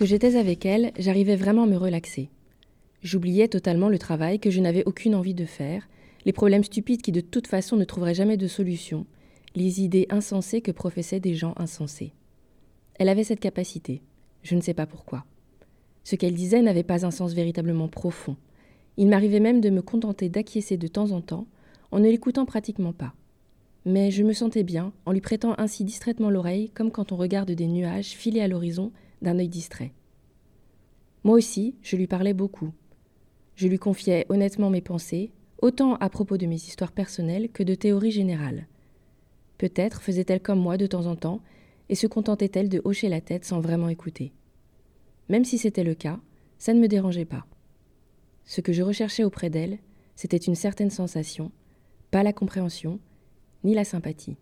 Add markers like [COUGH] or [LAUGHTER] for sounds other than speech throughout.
J'étais avec elle, j'arrivais vraiment à me relaxer. J'oubliais totalement le travail que je n'avais aucune envie de faire, les problèmes stupides qui de toute façon ne trouveraient jamais de solution, les idées insensées que professaient des gens insensés. Elle avait cette capacité, je ne sais pas pourquoi. Ce qu'elle disait n'avait pas un sens véritablement profond. Il m'arrivait même de me contenter d'acquiescer de temps en temps, en ne l'écoutant pratiquement pas. Mais je me sentais bien en lui prêtant ainsi distraitement l'oreille, comme quand on regarde des nuages filer à l'horizon d'un œil distrait. Moi aussi, je lui parlais beaucoup. Je lui confiais honnêtement mes pensées, autant à propos de mes histoires personnelles que de théories générales. Peut-être faisait-elle comme moi de temps en temps, et se contentait-elle de hocher la tête sans vraiment écouter. Même si c'était le cas, ça ne me dérangeait pas. Ce que je recherchais auprès d'elle, c'était une certaine sensation, pas la compréhension, ni la sympathie.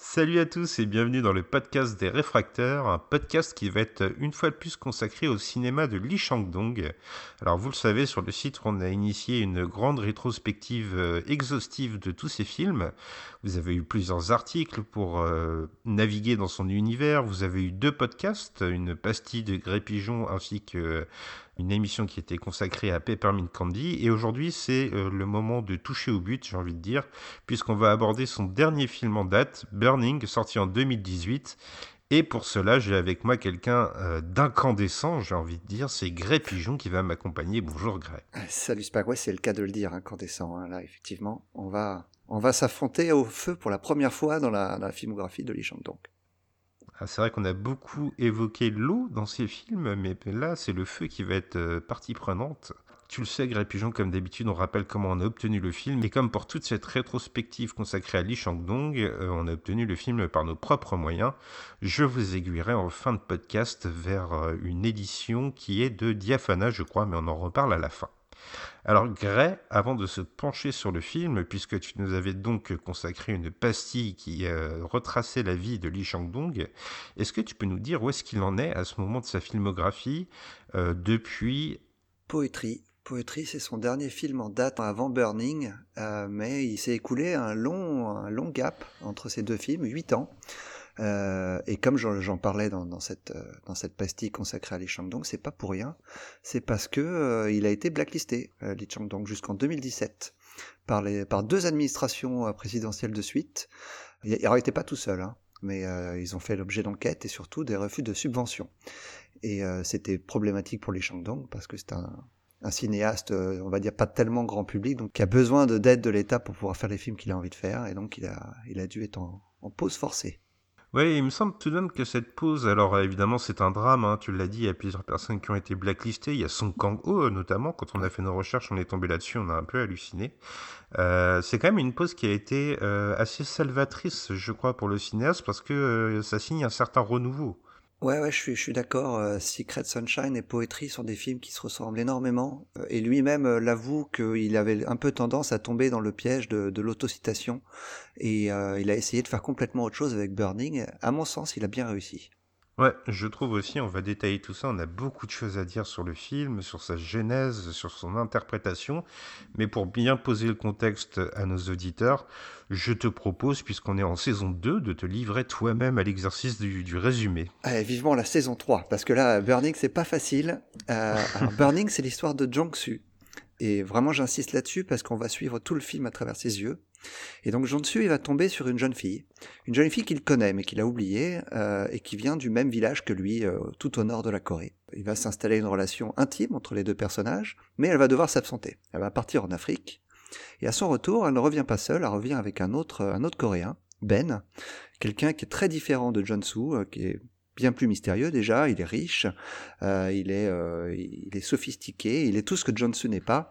Salut à tous et bienvenue dans le podcast des réfracteurs, un podcast qui va être une fois de plus consacré au cinéma de Lee Chang-dong. Alors vous le savez, sur le site on a initié une grande rétrospective euh, exhaustive de tous ses films. Vous avez eu plusieurs articles pour euh, naviguer dans son univers, vous avez eu deux podcasts, une pastille de Grey Pigeon ainsi que une émission qui était consacrée à Peppermint Candy. Et aujourd'hui, c'est euh, le moment de toucher au but, j'ai envie de dire, puisqu'on va aborder son dernier film en date, Burning, sorti en 2018. Et pour cela, j'ai avec moi quelqu'un euh, d'incandescent, j'ai envie de dire, c'est Grey Pigeon qui va m'accompagner. Bonjour. Ah, salut Spag, ouais, c'est le cas de le dire, incandescent. Hein. Là, effectivement, on va, on va s'affronter au feu pour la première fois dans la, filmographie de Lee Chang-dong. Ah, c'est vrai qu'on a beaucoup évoqué l'eau dans ces films, mais là, c'est le feu qui va être euh, partie prenante. Tu le sais, Grey Pigeon, comme d'habitude, on rappelle comment on a obtenu le film. Et comme pour toute cette rétrospective consacrée à Lee Chang-dong, euh, on a obtenu le film par nos propres moyens. Je vous aiguillerai en fin de podcast vers euh, une édition qui est de Diaphana, je crois, mais on en reparle à la fin. Alors Gray, avant de se pencher sur le film, puisque tu nous avais donc consacré une pastille qui euh, retraçait la vie de Lee Chang-dong, est-ce que tu peux nous dire où est-ce qu'il en est à ce moment de sa filmographie euh, depuis Poetry. Poetry, c'est son dernier film en date avant Burning, euh, mais il s'est écoulé un long, un long gap entre ces deux films, 8 ans. Euh, et comme j'en parlais dans, dans, cette, euh, dans cette pastille consacrée à Li Changdong, c'est pas pour rien. C'est parce que euh, il a été blacklisté, euh, Li Changdong, jusqu'en 2017 par, les, par deux administrations présidentielles de suite. Il été pas tout seul, hein, mais ils ont fait l'objet d'enquêtes et surtout des refus de subventions. Et c'était problématique pour Li Changdong parce que c'est un, un cinéaste, on va dire pas tellement grand public, donc qui a besoin d'aide de, l'État pour pouvoir faire les films qu'il a envie de faire, et donc il a, il a dû être en, en pause forcée. Oui, il me semble tout de même que cette pause, alors euh, évidemment c'est un drame, hein, tu l'as dit, il y a plusieurs personnes qui ont été blacklistées, il y a Song Kang-ho notamment, quand on a fait nos recherches, on est tombé là-dessus, on a un peu halluciné. Euh, c'est quand même une pause qui a été euh, assez salvatrice, je crois, pour le cinéaste, parce que euh, ça signe un certain renouveau. Ouais, ouais, je suis, je suis d'accord. Euh, Secret Sunshine et Poetry sont des films qui se ressemblent énormément. Euh, et lui-même euh, l'avoue qu'il avait un peu tendance à tomber dans le piège de, de l'autocitation. Et il a essayé de faire complètement autre chose avec Burning. À mon sens, il a bien réussi. Ouais, je trouve aussi, on va détailler tout ça, on a beaucoup de choses à dire sur le film, sur sa genèse, sur son interprétation, mais pour bien poser le contexte à nos auditeurs, je te propose, puisqu'on est en saison 2, de te livrer toi-même à l'exercice du, résumé. Allez, vivement la saison 3, parce que là, Burning, c'est pas facile. Euh, alors, Burning, c'est l'histoire de Jong-su. Et vraiment, j'insiste là-dessus parce qu'on va suivre tout le film à travers ses yeux. Et donc Jong-su, il va tomber sur une jeune fille, une jeune fille qu'il connaît mais qu'il a oubliée euh, et qui vient du même village que lui, euh, tout au nord de la Corée. Il va s'installer une relation intime entre les deux personnages, mais elle va devoir s'absenter. Elle va partir en Afrique et à son retour, elle ne revient pas seule, elle revient avec un autre, un autre Coréen, Ben, quelqu'un qui est très différent de Jong-su, euh, qui est bien plus mystérieux déjà, il est riche, euh, il, est, il est sophistiqué, il est tout ce que Jong-su n'est pas.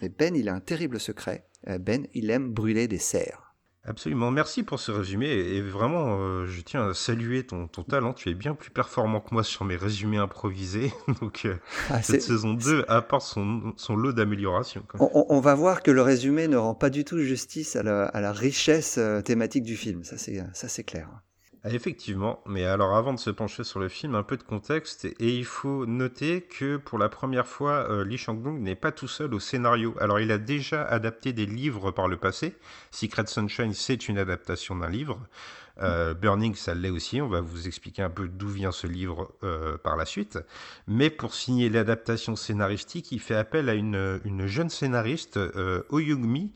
Mais Ben, il a un terrible secret. Ben, il aime brûler des cerfs. Absolument, merci pour ce résumé et vraiment euh, je tiens à saluer ton, ton, talent, tu es bien plus performant que moi sur mes résumés improvisés, [LAUGHS] donc euh, ah, cette saison 2 apporte son, son lot d'amélioration. On, on, va voir que le résumé ne rend pas du tout justice à la, à la richesse euh, thématique du film, ça c'est clair. Effectivement, mais alors avant de se pencher sur le film, un peu de contexte, et il faut noter que pour la première fois, euh, Lee Chang-dong n'est pas tout seul au scénario. Alors il a déjà adapté des livres par le passé, Secret Sunshine c'est une adaptation d'un livre, euh, Burning ça l'est aussi, on va vous expliquer un peu d'où vient ce livre euh, par la suite, mais pour signer l'adaptation scénaristique, il fait appel à une, une jeune scénariste, Oh Young-mi,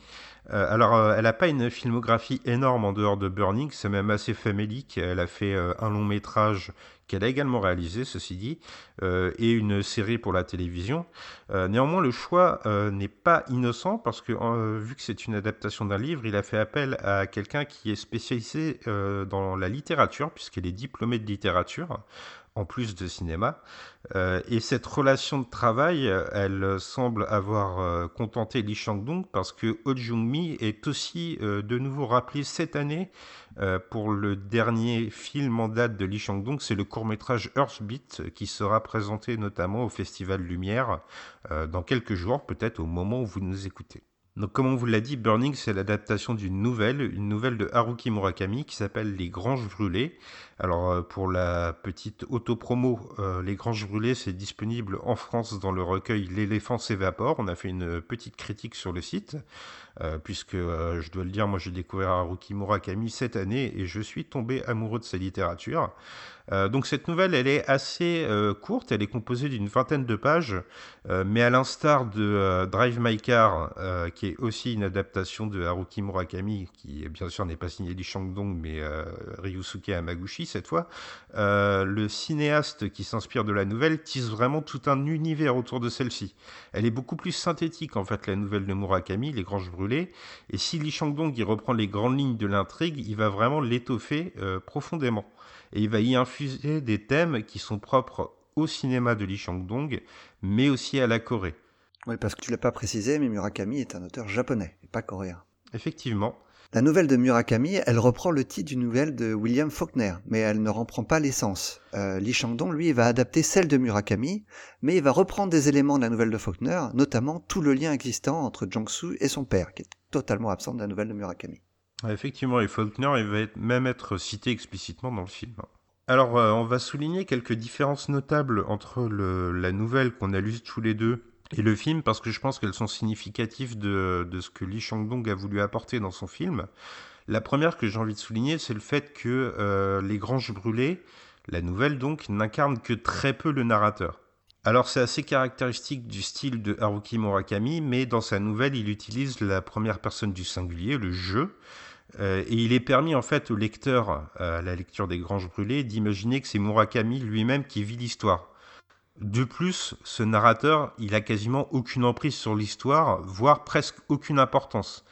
euh, alors, euh, elle n'a pas une filmographie énorme en dehors de Burning, c'est même assez famélique. Elle a fait euh, un long métrage qu'elle a également réalisé, ceci dit, et une série pour la télévision. néanmoins, le choix n'est pas innocent parce que, vu que c'est une adaptation d'un livre, il a fait appel à quelqu'un qui est spécialisé dans la littérature, puisqu'elle est diplômée de littérature en plus de cinéma. Euh, et cette relation de travail, elle semble avoir euh, contenté Lee Chang-dong parce que Oh Jung-mi est aussi euh, de nouveau rappelé cette année pour le dernier film en date de Lee Chang-dong, c'est le court-métrage Earthbeat qui sera présenté notamment au Festival Lumière dans quelques jours, peut-être au moment où vous nous écoutez. Donc, comme on vous l'a dit, Burning, c'est l'adaptation d'une nouvelle, une nouvelle de Haruki Murakami qui s'appelle Les Granges Brûlées. Alors, euh, pour la petite auto-promo, euh, Les Granges Brûlées, c'est disponible en France dans le recueil L'éléphant s'évapore. On a fait une petite critique sur le site, euh, puisque, je dois le dire, moi j'ai découvert Haruki Murakami cette année et je suis tombé amoureux de sa littérature. Euh, donc cette nouvelle, elle est assez euh, courte, elle est composée d'une vingtaine de pages, euh, mais à l'instar de Drive My Car, qui est aussi une adaptation de Haruki Murakami, qui bien sûr n'est pas signé Lee Chang-dong, mais Ryusuke Hamaguchi cette fois, le cinéaste qui s'inspire de la nouvelle tisse vraiment tout un univers autour de celle-ci. Elle est beaucoup plus synthétique en fait, la nouvelle de Murakami, Les Granges Et si Lee Chang-dong y reprend les grandes lignes de l'intrigue, il va vraiment l'étoffer profondément et il va y infuser des thèmes qui sont propres au cinéma de Lee Chang-dong, mais aussi à la Corée. Oui, parce que tu l'as pas précisé, mais Murakami est un auteur japonais, et pas coréen. Effectivement. La nouvelle de Murakami, elle reprend le titre d'une nouvelle de William Faulkner, mais elle ne reprend pas l'essence. Euh, Lee Chang-dong, lui, va adapter celle de Murakami, mais il va reprendre des éléments de la nouvelle de Faulkner, notamment tout le lien existant entre Jong-soo et son père, qui est totalement absent de la nouvelle de Murakami. Effectivement, et Faulkner il va même être cité explicitement dans le film. Alors, euh, on va souligner quelques différences notables entre la nouvelle qu'on a lue tous les deux et le film, parce que je pense qu'elles sont significatives de, ce que Lee Chang-dong a voulu apporter dans son film. La première que j'ai envie de souligner, c'est le fait que euh, Les Granges Brûlées, la nouvelle donc, n'incarne que très peu le narrateur. Alors c'est assez caractéristique du style de Haruki Murakami, mais dans sa nouvelle, il utilise la première personne du singulier, le jeu, euh, et il est permis en fait au lecteur, à la lecture des Granges Brûlées, d'imaginer que c'est Murakami lui-même qui vit l'histoire. De plus, ce narrateur, il a quasiment aucune emprise sur l'histoire, voire presque aucune importance.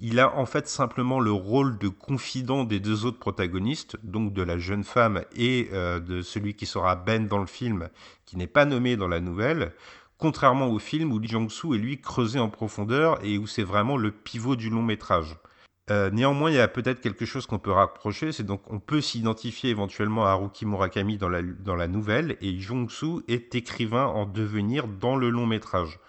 Il a en fait simplement le rôle de confident des deux autres protagonistes, donc de la jeune femme et euh, de celui qui sera Ben dans le film, qui n'est pas nommé dans la nouvelle, contrairement au film où Lee Jong-soo est lui creusé en profondeur et où c'est vraiment le pivot du long métrage. Euh, néanmoins, il y a peut-être quelque chose qu'on peut rapprocher, c'est donc on peut s'identifier éventuellement à Haruki Murakami dans la, dans la nouvelle, et Jong-soo est écrivain en devenir dans le long métrage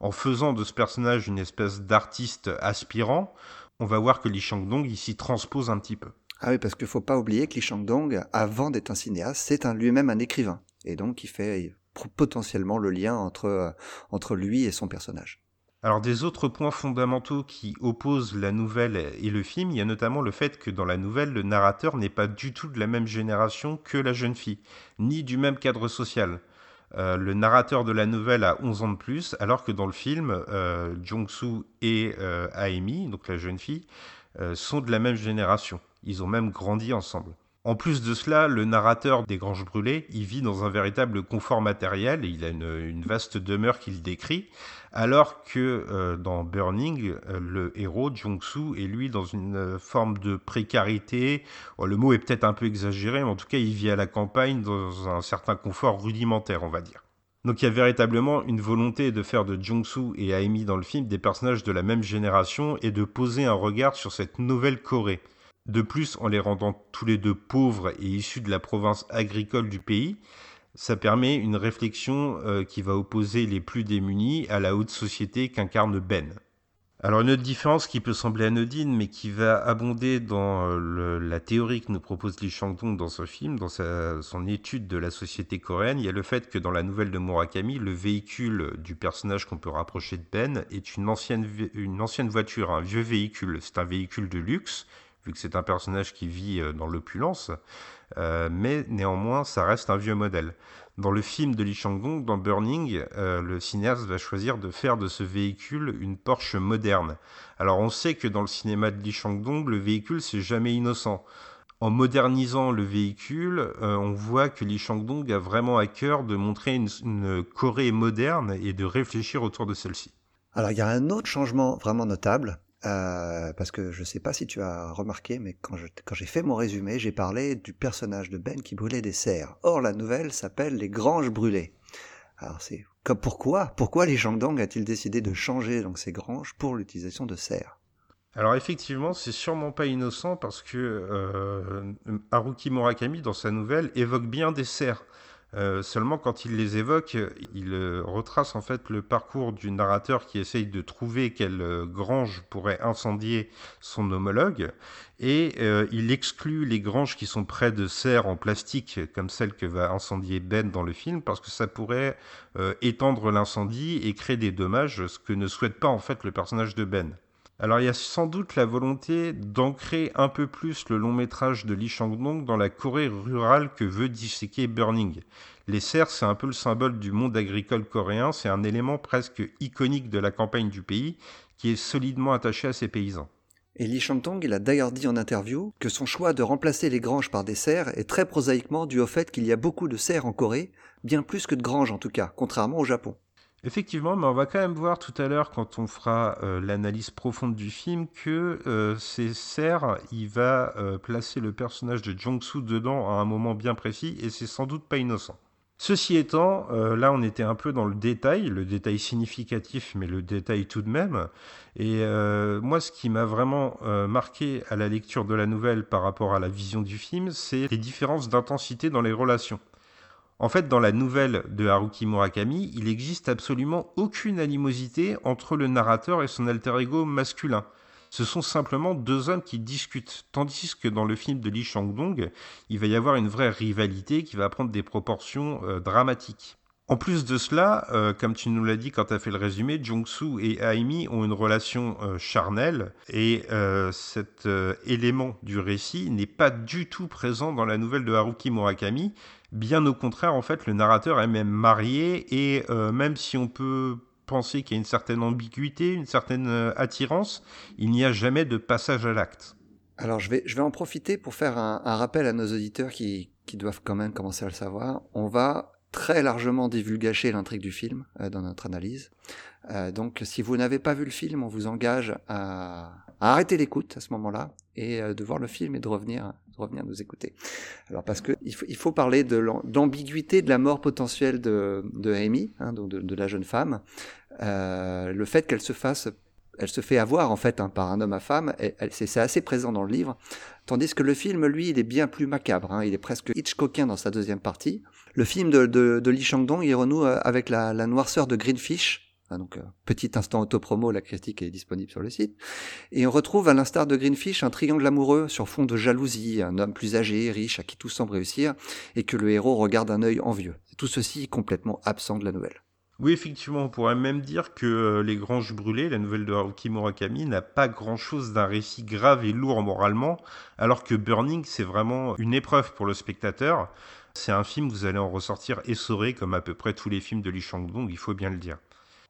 en faisant de ce personnage une espèce d'artiste aspirant, on va voir que Lee Chang-dong ici transpose un petit peu. Ah oui, parce qu'il faut pas oublier que Lee Chang-dong, avant d'être un cinéaste, c'est lui-même un écrivain. Et donc, il fait potentiellement le lien entre, euh, entre lui et son personnage. Alors des autres points fondamentaux qui opposent la nouvelle et le film, il y a notamment le fait que dans la nouvelle, le narrateur n'est pas du tout de la même génération que la jeune fille, ni du même cadre social. Euh, le narrateur de la nouvelle a 11 ans de plus, alors que dans le film, euh, Jong-soo et euh, Aemi, donc la jeune fille, sont de la même génération. Ils ont même grandi ensemble. En plus de cela, le narrateur des Granges Brûlées, il vit dans un véritable confort matériel, il a une, vaste demeure qu'il décrit, alors que euh, dans Burning, euh, le héros, Jung-soo, est lui dans une euh, forme de précarité, le mot est peut-être un peu exagéré, mais en tout cas il vit à la campagne dans un certain confort rudimentaire, on va dire. Donc il y a véritablement une volonté de faire de Jung-soo et Aimi dans le film des personnages de la même génération et de poser un regard sur cette nouvelle Corée. De plus, en les rendant tous les deux pauvres et issus de la province agricole du pays, ça permet une réflexion euh, qui va opposer les plus démunis à la haute société qu'incarne Ben. Alors une autre différence qui peut sembler anodine, mais qui va abonder dans euh, la théorie que nous propose Lee Chang-dong dans ce film, dans son étude de la société coréenne, il y a le fait que dans la nouvelle de Murakami, le véhicule du personnage qu'on peut rapprocher de Ben est une ancienne, une ancienne voiture, un vieux véhicule. C'est un véhicule de luxe, vu que c'est un personnage qui vit euh, dans l'opulence, euh, mais néanmoins ça reste un vieux modèle. Dans le film de Lee Chang-dong, dans Burning, euh, le cinéaste va choisir de faire de ce véhicule une Porsche moderne. Alors on sait que dans le cinéma de Lee Chang-dong, le véhicule c'est jamais innocent. En modernisant le véhicule, on voit que Lee Chang-dong a vraiment à cœur de montrer une, une Corée moderne et de réfléchir autour de celle-ci. Alors il y a un autre changement vraiment notable, euh, parce que je ne sais pas si tu as remarqué, mais quand, j'ai fait mon résumé, j'ai parlé du personnage de Ben qui brûlait des serres. Or, la nouvelle s'appelle Les Granges brûlées. Alors, c'est comme pourquoi Pourquoi les Shangdong a-t-il décidé de changer donc ces granges pour l'utilisation de serres? Alors effectivement, c'est sûrement pas innocent parce que euh, Haruki Murakami, dans sa nouvelle, évoque bien des serres. Euh, seulement, quand il les évoque, il euh, retrace en fait le parcours du narrateur qui essaye de trouver quelle euh, grange pourrait incendier son homologue, et il exclut les granges qui sont près de serres en plastique, comme celle que va incendier Ben dans le film, parce que ça pourrait étendre l'incendie et créer des dommages, ce que ne souhaite pas en fait le personnage de Ben. Alors il y a sans doute la volonté d'ancrer un peu plus le long métrage de Lee Chang-dong dans la Corée rurale que veut disséquer Burning. Les serres, c'est un peu le symbole du monde agricole coréen, c'est un élément presque iconique de la campagne du pays qui est solidement attaché à ses paysans. Et Lee Chang-dong, il a d'ailleurs dit en interview que son choix de remplacer les granges par des serres est très prosaïquement dû au fait qu'il y a beaucoup de serres en Corée, bien plus que de granges en tout cas, contrairement au Japon. Effectivement, mais on va quand même voir tout à l'heure, quand on fera euh, l'analyse profonde du film, que euh, ces serres, il va euh, placer le personnage de Jong-soo dedans à un moment bien précis, et c'est sans doute pas innocent. Ceci étant, là on était un peu dans le détail, le détail significatif, mais le détail tout de même. Et moi, ce qui m'a vraiment marqué à la lecture de la nouvelle par rapport à la vision du film, c'est les différences d'intensité dans les relations. En fait, dans la nouvelle de Haruki Murakami, il n'existe absolument aucune animosité entre le narrateur et son alter ego masculin. Ce sont simplement deux hommes qui discutent, tandis que dans le film de Lee Chang-dong, il va y avoir une vraie rivalité qui va prendre des proportions euh, dramatiques. En plus de cela, euh, comme tu nous l'as dit quand tu as fait le résumé, Jung-soo et Aimi ont une relation euh, charnelle et cet élément du récit n'est pas du tout présent dans la nouvelle de Haruki Murakami, Bien au contraire, en fait, le narrateur est même marié et euh, même si on peut penser qu'il y a une certaine ambiguïté, une certaine euh, attirance, il n'y a jamais de passage à l'acte. Alors je vais, je vais en profiter pour faire un, rappel à nos auditeurs qui, qui, doivent quand même commencer à le savoir. On va très largement divulgacher l'intrigue du film euh, dans notre analyse. donc si vous n'avez pas vu le film, on vous engage à, arrêter l'écoute à ce moment-là et de voir le film et de revenir revenir nous écouter. Alors parce que il faut, parler de l'ambiguïté de la mort potentielle de, de Amy, hein, donc de, de, la jeune femme, euh, le fait qu'elle se fasse elle se fait avoir en fait hein, par un homme à femme, c'est assez présent dans le livre, tandis que le film, lui, il est bien plus macabre, hein, il est presque Hitchcockien dans sa deuxième partie. Le film de, de, de Lee il renoue euh, avec la, noirceur de Greenfish, ah, donc, euh, petit instant autopromo, la critique est disponible sur le site. Et on retrouve, à l'instar de Greenfish, un triangle amoureux sur fond de jalousie, un homme plus âgé, riche, à qui tout semble réussir, et que le héros regarde d'un œil envieux. Tout ceci est complètement absent de la nouvelle. Oui, effectivement, on pourrait même dire que euh, Les Granges Brûlées, la nouvelle de Haruki Murakami, n'a pas grand-chose d'un récit grave et lourd moralement, alors que Burning, c'est vraiment une épreuve pour le spectateur. C'est un film, vous allez en ressortir essoré, comme à peu près tous les films de Lee Chang-dong, il faut bien le dire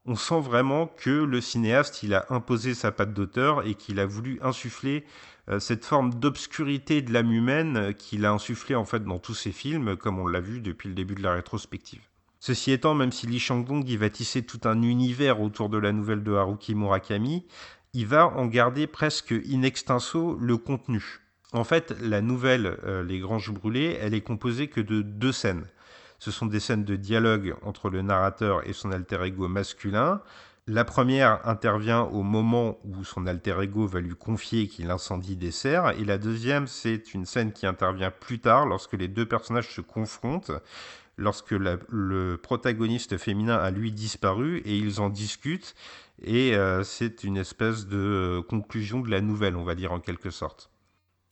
on sent vraiment que le cinéaste, il a imposé sa patte d'auteur et qu'il a voulu insuffler euh, cette forme d'obscurité de l'âme humaine euh, qu'il a insufflé en fait dans tous ses films, comme on l'a vu depuis le début de la rétrospective. Ceci étant, même si Lee Chang-dong il va tisser tout un univers autour de la nouvelle de Haruki Murakami, il va en garder presque in extenso le contenu. En fait, la nouvelle euh, Les Granges Brûlées, elle est composée que de deux scènes. Ce sont des scènes de dialogue entre le narrateur et son alter ego masculin. La première intervient au moment où son alter ego va lui confier qu'il incendie des serres, et la deuxième, c'est une scène qui intervient plus tard, lorsque les deux personnages se confrontent, lorsque le protagoniste féminin a lui disparu, et ils en discutent, et euh, c'est une espèce de conclusion de la nouvelle, on va dire en quelque sorte.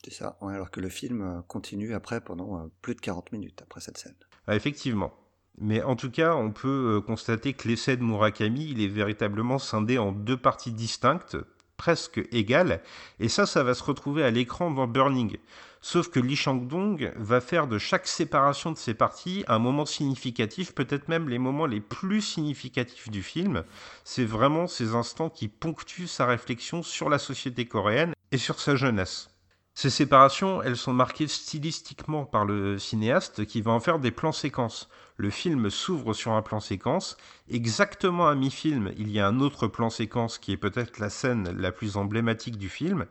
C'est ça, alors que le film euh, continue après pendant euh, plus de 40 minutes après cette scène. Ah, effectivement. Mais en tout cas, on peut euh, constater que l'essai de Murakami, il est véritablement scindé en deux parties distinctes, presque égales, et ça, ça va se retrouver à l'écran dans Burning. Sauf que Lee Chang-dong va faire de chaque séparation de ces parties un moment significatif, peut-être même les moments les plus significatifs du film. C'est vraiment ces instants qui ponctuent sa réflexion sur la société coréenne et sur sa jeunesse. Ces séparations, elles sont marquées stylistiquement par le cinéaste qui va en faire des plans séquences. Le film s'ouvre sur un plan séquence. Exactement à mi-film, il y a un autre plan séquence qui est peut-être la scène la plus emblématique du film.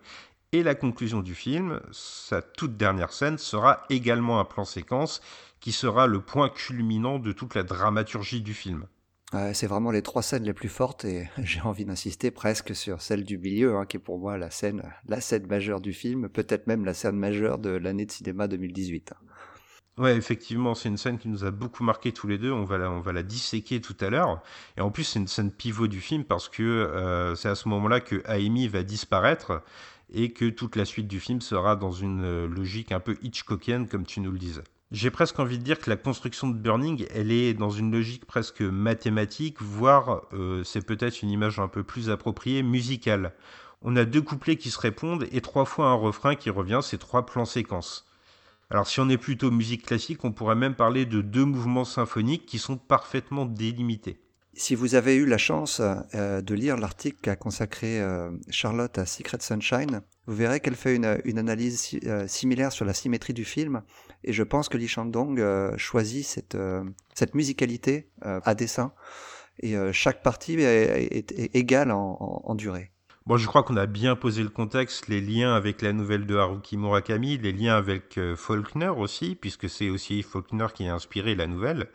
Et la conclusion du film, sa toute dernière scène, sera également un plan séquence qui sera le point culminant de toute la dramaturgie du film c'est vraiment les trois scènes les plus fortes et [LAUGHS] j'ai envie d'insister presque sur celle du milieu, hein, qui est pour moi la scène, la scène majeure du film, peut-être même la scène majeure de l'année de cinéma 2018. Ouais, effectivement, c'est une scène qui nous a beaucoup marqué tous les deux. On va la, on va la disséquer tout à l'heure. Et en plus, c'est une scène pivot du film parce que euh, c'est à ce moment-là que Amy va disparaître et que toute la suite du film sera dans une euh, logique un peu Hitchcockienne, comme tu nous le disais. J'ai presque envie de dire que la construction de Burning, elle est dans une logique presque mathématique, voire euh, c'est peut-être une image un peu plus appropriée, musicale. On a deux couplets qui se répondent et trois fois un refrain qui revient, c'est trois plans séquences. Alors si on est plutôt musique classique, on pourrait même parler de deux mouvements symphoniques qui sont parfaitement délimités. Si vous avez eu la chance euh, de lire l'article qu'a consacré euh, Charlotte à Secret Sunshine, vous verrez qu'elle fait une, analyse euh, similaire sur la symétrie du film. Et je pense que Lee Shandong choisit cette, cette musicalité à dessin. Et chaque partie est, égale en, durée. Bon, je crois qu'on a bien posé le contexte, les liens avec la nouvelle de Haruki Murakami, les liens avec Faulkner aussi, puisque c'est aussi Faulkner qui a inspiré la nouvelle.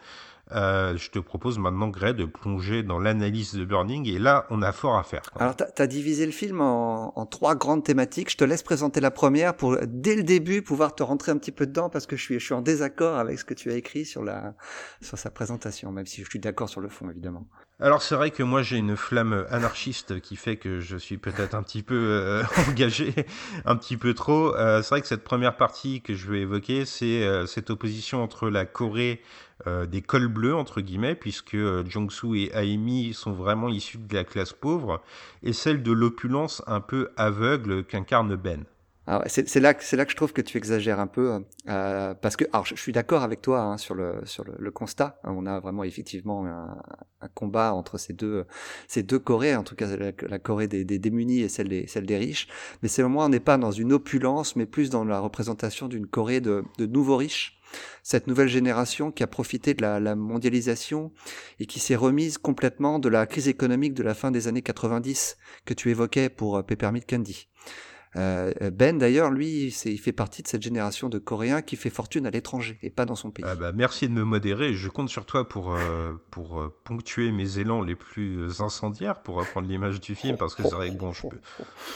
Euh, je te propose maintenant, Greg, de plonger dans l'analyse de Burning. Et là, on a fort à faire. Alors, tu as, divisé le film en, trois grandes thématiques. Je te laisse présenter la première pour, dès le début, pouvoir te rentrer un petit peu dedans parce que je suis, je suis en désaccord avec ce que tu as écrit sur, la, sur sa présentation, même si je suis d'accord sur le fond, évidemment. Alors c'est vrai que moi j'ai une flamme anarchiste qui fait que je suis peut-être un petit peu euh, [LAUGHS] engagé, un petit peu trop. Euh, c'est vrai que cette première partie que je vais évoquer, c'est cette opposition entre la Corée euh, des cols bleus, entre guillemets, puisque euh, Jong-soo et Aimi sont vraiment issus de la classe pauvre, et celle de l'opulence un peu aveugle qu'incarne Ben. Ah c'est là, là que je trouve que tu exagères un peu, euh, parce que alors je, suis d'accord avec toi hein, sur le sur le, constat. On a vraiment effectivement un, combat entre ces deux ces deux Corées, en tout cas la, Corée des, démunis et celle des celle des riches. Mais c'est au moins on n'est pas dans une opulence, mais plus dans la représentation d'une Corée de, de nouveaux riches cette nouvelle génération qui a profité de la, mondialisation et qui s'est remise complètement de la crise économique de la fin des années 90 que tu évoquais pour euh, Peppermint Candy. Euh, ben d'ailleurs, lui, il fait partie de cette génération de Coréens qui fait fortune à l'étranger et pas dans son pays. Ah bah, merci de me modérer. Je compte sur toi pour, euh, pour euh, ponctuer mes élans les plus incendiaires, pour reprendre l'image du film, parce que c'est vrai que bon, je peux,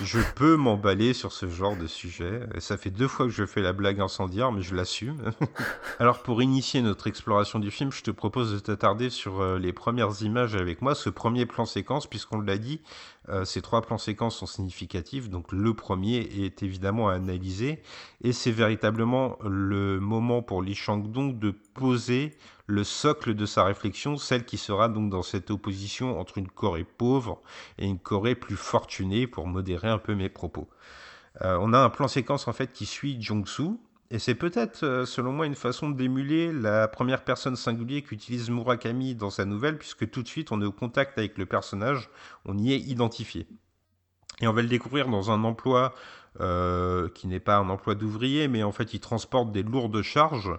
je peux m'emballer sur ce genre de sujet. Ça fait deux fois que je fais la blague incendiaire, mais je l'assume. [LAUGHS] Alors pour initier notre exploration du film, je te propose de t'attarder sur les premières images avec moi, ce premier plan séquence, puisqu'on l'a dit, euh, ces trois plans séquences sont significatifs, donc le premier est évidemment à analyser, et c'est véritablement le moment pour Li Shangdong de poser le socle de sa réflexion, celle qui sera donc dans cette opposition entre une Corée pauvre et une Corée plus fortunée, pour modérer un peu mes propos. Euh, on a un plan séquence en fait qui suit Jong-soo, et c'est peut-être, euh, selon moi, une façon d'émuler la première personne singulière qu'utilise Murakami dans sa nouvelle, puisque tout de suite on est au contact avec le personnage, on y est identifié. Et on va le découvrir dans un emploi euh, qui n'est pas un emploi d'ouvrier, mais en fait il transporte des lourdes charges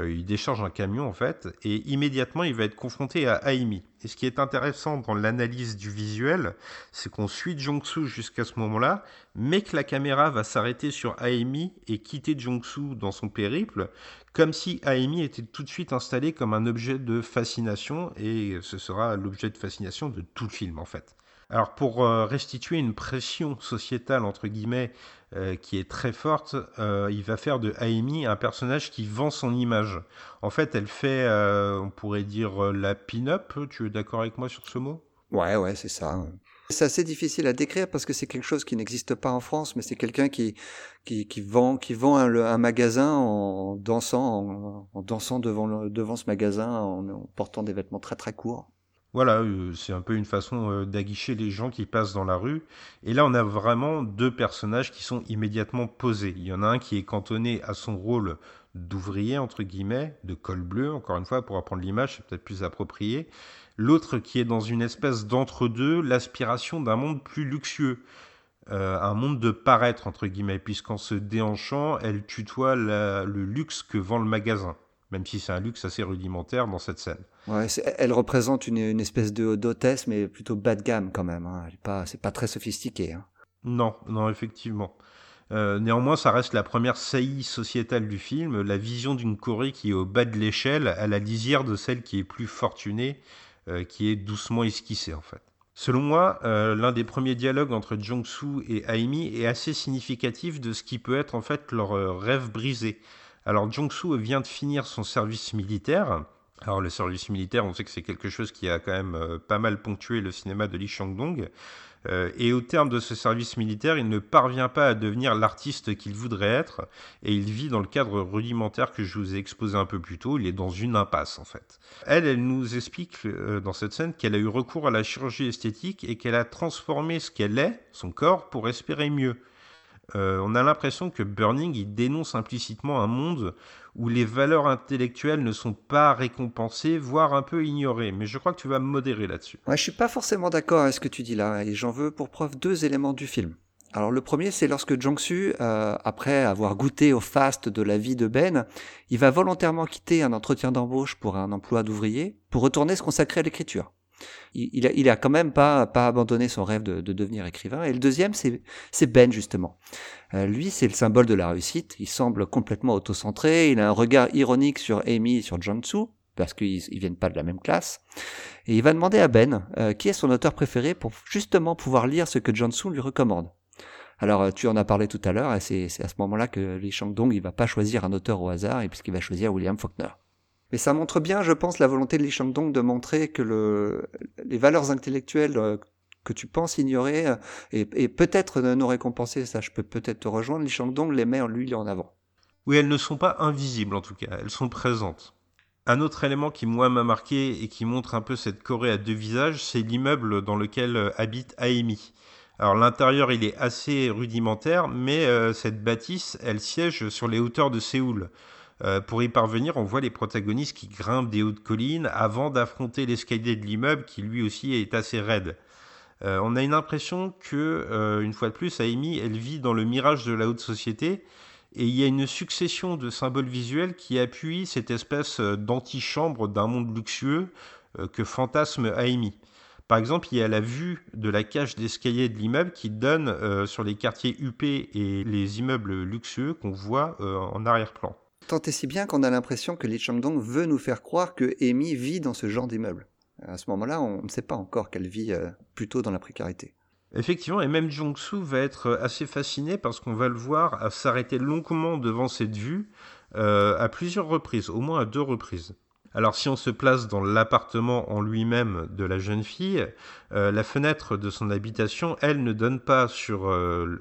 il décharge un camion en fait, et immédiatement il va être confronté à Aimi. Et ce qui est intéressant dans l'analyse du visuel, c'est qu'on suit Jong-soo jusqu'à ce moment-là, mais que la caméra va s'arrêter sur Aimi et quitter Jong-soo dans son périple, comme si Aimi était tout de suite installé comme un objet de fascination, et ce sera l'objet de fascination de tout le film en fait. Alors pour euh, restituer une pression sociétale entre guillemets euh, qui est très forte, euh, il va faire de Amy un personnage qui vend son image. En fait, elle fait, on pourrait dire la pin-up. Tu es d'accord avec moi sur ce mot? Ouais, ouais, c'est ça. C'est assez difficile à décrire parce que c'est quelque chose qui n'existe pas en France, mais c'est quelqu'un qui, qui, vend, qui vend un, magasin en dansant, en, dansant devant, devant ce magasin, en portant des vêtements très très courts. Voilà, euh, c'est un peu une façon euh, d'aguicher les gens qui passent dans la rue. Et là, on a vraiment deux personnages qui sont immédiatement posés. Il y en a un qui est cantonné à son rôle d'ouvrier, entre guillemets, de col bleu, encore une fois, pour apprendre l'image, c'est peut-être plus approprié. L'autre qui est dans une espèce d'entre-deux, l'aspiration d'un monde plus luxueux. Euh, un monde de paraître, entre guillemets, puisqu'en se déhanchant, elle tutoie le luxe que vend le magasin même si c'est un luxe assez rudimentaire dans cette scène. Elle représente une, espèce de d'hôtesse, mais plutôt bas de gamme quand même. Hein. Pas, c'est pas très sophistiqué. Hein. Non, non, effectivement. Euh, néanmoins, ça reste la première saillie sociétale du film, la vision d'une Corée qui est au bas de l'échelle, à la lisière de celle qui est plus fortunée, euh, qui est doucement esquissée en fait. Selon moi, euh, l'un des premiers dialogues entre Jong-soo et Aimi est assez significatif de ce qui peut être en fait leur rêve brisé. Alors Jong-soo vient de finir son service militaire. Alors le service militaire, on sait que c'est quelque chose qui a quand même euh, pas mal ponctué le cinéma de Lee Chang-dong. Euh, et au terme de ce service militaire, il ne parvient pas à devenir l'artiste qu'il voudrait être, et il vit dans le cadre rudimentaire que je vous ai exposé un peu plus tôt, il est dans une impasse en fait. Elle, elle nous explique euh, dans cette scène qu'elle a eu recours à la chirurgie esthétique et qu'elle a transformé ce qu'elle est, son corps, pour espérer mieux. Euh, on a l'impression que Burning il dénonce implicitement un monde où les valeurs intellectuelles ne sont pas récompensées, voire un peu ignorées. Mais je crois que tu vas me modérer là-dessus. Ouais, je suis pas forcément d'accord avec ce que tu dis là, et j'en veux pour preuve deux éléments du film. Alors le premier, c'est lorsque Jong-su, euh, après avoir goûté au faste de la vie de Ben, il va volontairement quitter un entretien d'embauche pour un emploi d'ouvrier pour retourner se consacrer à l'écriture il, a, il a quand même pas, pas abandonné son rêve de, devenir écrivain. Et le deuxième, c'est Ben, justement. Euh, lui, c'est le symbole de la réussite. Il semble complètement autocentré. Il a un regard ironique sur Amy et sur Jong-soo, parce qu'ils ils viennent pas de la même classe. Et il va demander à Ben euh, qui est son auteur préféré pour justement pouvoir lire ce que Jong-soo lui recommande. Alors, euh, tu en as parlé tout à l'heure, et c'est à ce moment-là que Lee Chang-dong, il va pas choisir un auteur au hasard, et puisqu'il va choisir William Faulkner. Mais ça montre bien, je pense, la volonté de Lee Chang-dong de montrer que le, les valeurs intellectuelles euh, que tu penses ignorer euh, et, peut-être nous récompenser, ça je peux peut-être te rejoindre, Lee Chang-dong les met en lui en avant. Oui, elles ne sont pas invisibles en tout cas, elles sont présentes. Un autre élément qui moi m'a marqué et qui montre un peu cette Corée à deux visages, c'est l'immeuble dans lequel euh, habite Aemi. Alors l'intérieur il est assez rudimentaire, mais cette bâtisse elle siège sur les hauteurs de Séoul. Euh, pour y parvenir, on voit les protagonistes qui grimpent des hautes collines avant d'affronter l'escalier de l'immeuble qui lui aussi est assez raide. Euh, on a une impression que, euh, une fois de plus, Amy, elle vit dans le mirage de la haute société et il y a une succession de symboles visuels qui appuient cette espèce d'antichambre d'un monde luxueux que fantasme Amy. Par exemple, il y a la vue de la cage d'escalier de l'immeuble qui donne sur les quartiers huppés et les immeubles luxueux qu'on voit en arrière-plan. Tant et si bien qu'on a l'impression que Lee Chang-dong veut nous faire croire que Amy vit dans ce genre d'immeuble. À ce moment-là, on ne sait pas encore qu'elle vit euh, plutôt dans la précarité. Effectivement, et même Jong-soo va être assez fasciné parce qu'on va le voir s'arrêter longuement devant cette vue euh, à plusieurs reprises, au moins à deux reprises. Alors si on se place dans l'appartement en lui-même de la jeune fille, euh, la fenêtre de son habitation, elle, ne donne pas sur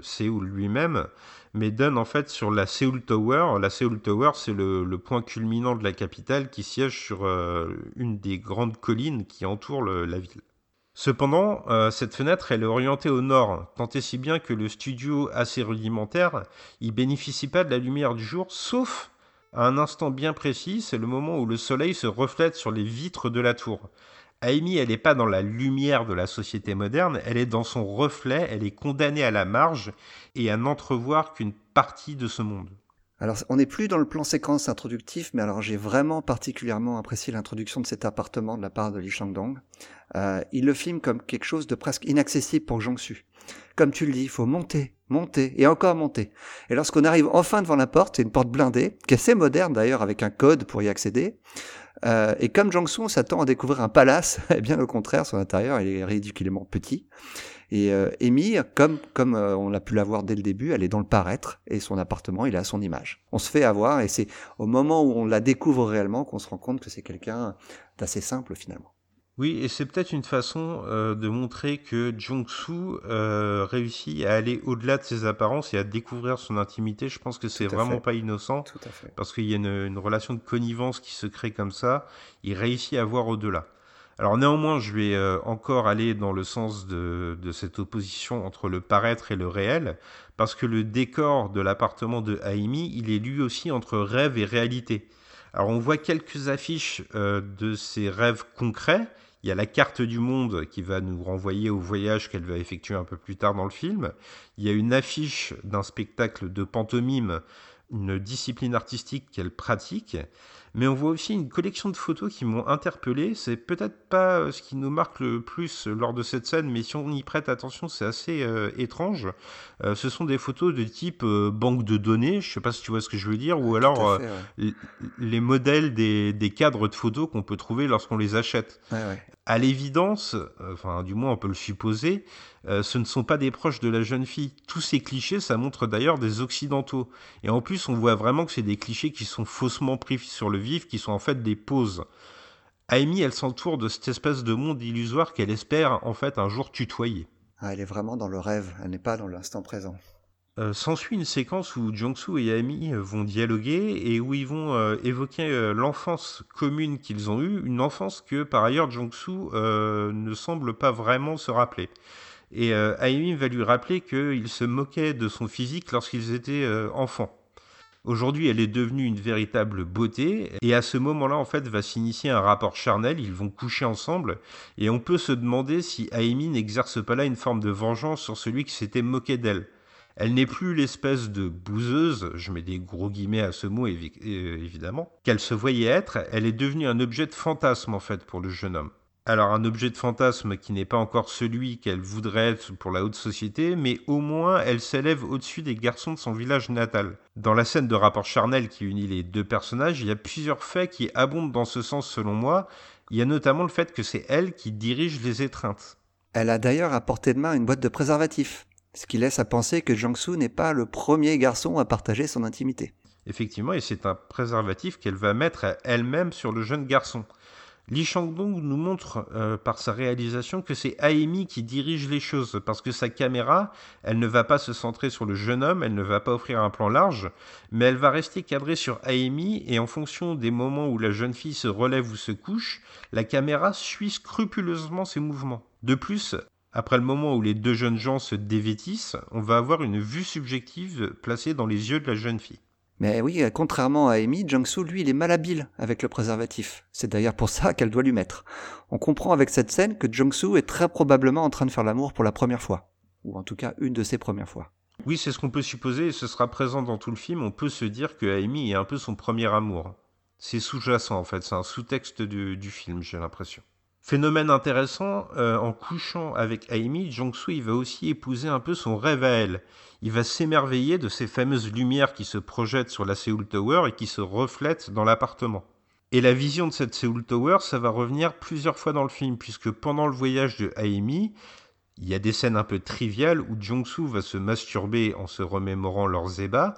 Séoul lui-même, mais donne en fait sur la Seoul Tower. La Seoul Tower, c'est le, point culminant de la capitale qui siège sur euh, une des grandes collines qui entourent la ville. Cependant, euh, cette fenêtre, elle est orientée au nord, tant et si bien que le studio assez rudimentaire, il bénéficie pas de la lumière du jour, sauf à un instant bien précis, c'est le moment où le soleil se reflète sur les vitres de la tour. Amy, elle n'est pas dans la lumière de la société moderne, elle est dans son reflet, elle est condamnée à la marge et à n'entrevoir qu'une partie de ce monde. Alors, on n'est plus dans le plan séquence introductif, mais alors j'ai vraiment particulièrement apprécié l'introduction de cet appartement de la part de Lee Chang-dong. Euh, il le filme comme quelque chose de presque inaccessible pour Jong-su. Comme tu le dis, il faut monter, monter et encore monter. Et lorsqu'on arrive enfin devant la porte, c'est une porte blindée, qui est assez moderne d'ailleurs, avec un code pour y accéder. Euh, et comme Jong-su, on s'attend à découvrir un palace, [LAUGHS] eh bien au contraire, son intérieur il est ridiculement petit. Et euh, comme, comme euh, on a pu la voir dès le début, elle est dans le paraître et son appartement, il a son image. On se fait avoir et c'est au moment où on la découvre réellement qu'on se rend compte que c'est quelqu'un d'assez simple finalement. Oui, et c'est peut-être une façon euh, de montrer que Jong-soo euh, réussit à aller au-delà de ses apparences et à découvrir son intimité. Je pense que c'est vraiment fait. pas innocent Tout à fait. parce qu'il y a une, une relation de connivence qui se crée comme ça. Il réussit à voir au-delà. Alors néanmoins, je vais euh, encore aller dans le sens de, de cette opposition entre le paraître et le réel, parce que le décor de l'appartement de Haimi, il est lui aussi entre rêve et réalité. Alors on voit quelques affiches euh, de ces rêves concrets. Il y a la carte du monde qui va nous renvoyer au voyage qu'elle va effectuer un peu plus tard dans le film. Il y a une affiche d'un spectacle de pantomime, une discipline artistique qu'elle pratique. Mais on voit aussi une collection de photos qui m'ont interpellé. C'est peut-être pas euh, ce qui nous marque le plus lors de cette scène, mais si on y prête attention, c'est assez euh, étrange. Euh, ce sont des photos de type euh, banque de données, je sais pas si tu vois ce que je veux dire, ou Tout alors euh, fait, ouais. les modèles des, des cadres de photos qu'on peut trouver lorsqu'on les achète. Ouais, ouais. À l'évidence, euh, enfin du moins on peut le supposer, euh, ce ne sont pas des proches de la jeune fille. Tous ces clichés, ça montre d'ailleurs des occidentaux. Et en plus, on voit vraiment que c'est des clichés qui sont faussement pris sur le vif, qui sont en fait des poses. Amy, elle s'entoure de cette espèce de monde illusoire qu'elle espère en fait un jour tutoyer. Ah, elle est vraiment dans le rêve, elle n'est pas dans l'instant présent. Euh, S'ensuit une séquence où Jong-soo et Amy euh, vont dialoguer et où ils vont euh, évoquer l'enfance commune qu'ils ont eue, une enfance que par ailleurs Jong-soo ne semble pas vraiment se rappeler. Et Amy va lui rappeler qu'il se moquait de son physique lorsqu'ils étaient enfants. Aujourd'hui, elle est devenue une véritable beauté, et à ce moment-là, en fait, va s'initier un rapport charnel, ils vont coucher ensemble, et on peut se demander si Amy n'exerce pas là une forme de vengeance sur celui qui s'était moqué d'elle. Elle n'est plus l'espèce de bouseuse, je mets des gros guillemets à ce mot euh, évidemment, qu'elle se voyait être, elle est devenue un objet de fantasme en fait pour le jeune homme. Alors un objet de fantasme qui n'est pas encore celui qu'elle voudrait être pour la haute société, mais au moins elle s'élève au-dessus des garçons de son village natal. Dans la scène de rapport charnel qui unit les deux personnages, il y a plusieurs faits qui abondent dans ce sens selon moi. Il y a notamment le fait que c'est elle qui dirige les étreintes. Elle a d'ailleurs à portée de main une boîte de préservatifs, ce qui laisse à penser que Jang-soo n'est pas le premier garçon à partager son intimité. Effectivement, et c'est un préservatif qu'elle va mettre elle-même sur le jeune garçon. Lee Chang-dong nous montre euh, par sa réalisation que c'est Aemi qui dirige les choses, parce que sa caméra, elle ne va pas se centrer sur le jeune homme, elle ne va pas offrir un plan large, mais elle va rester cadrée sur Aemi, et en fonction des moments où la jeune fille se relève ou se couche, la caméra suit scrupuleusement ses mouvements. De plus, après le moment où les deux jeunes gens se dévêtissent, on va avoir une vue subjective placée dans les yeux de la jeune fille. Mais oui, contrairement à Amy, Jung-soo, lui, il est malhabile avec le préservatif. C'est d'ailleurs pour ça qu'elle doit lui mettre. On comprend avec cette scène que Jung-soo est très probablement en train de faire l'amour pour la première fois. Ou en tout cas, une de ses premières fois. Oui, c'est ce qu'on peut supposer, et ce sera présent dans tout le film. On peut se dire que Amy est un peu son premier amour. C'est sous-jacent en fait, c'est un sous-texte du, du film, j'ai l'impression. Phénomène intéressant, euh, en couchant avec Amy, Jong-soo il va aussi épouser un peu son rêve à elle. Il va s'émerveiller de ces fameuses lumières qui se projettent sur la Seoul Tower et qui se reflètent dans l'appartement. Et la vision de cette Seoul Tower, ça va revenir plusieurs fois dans le film, puisque pendant le voyage de Amy, il y a des scènes un peu triviales où Jong-soo va se masturber en se remémorant leurs ébats.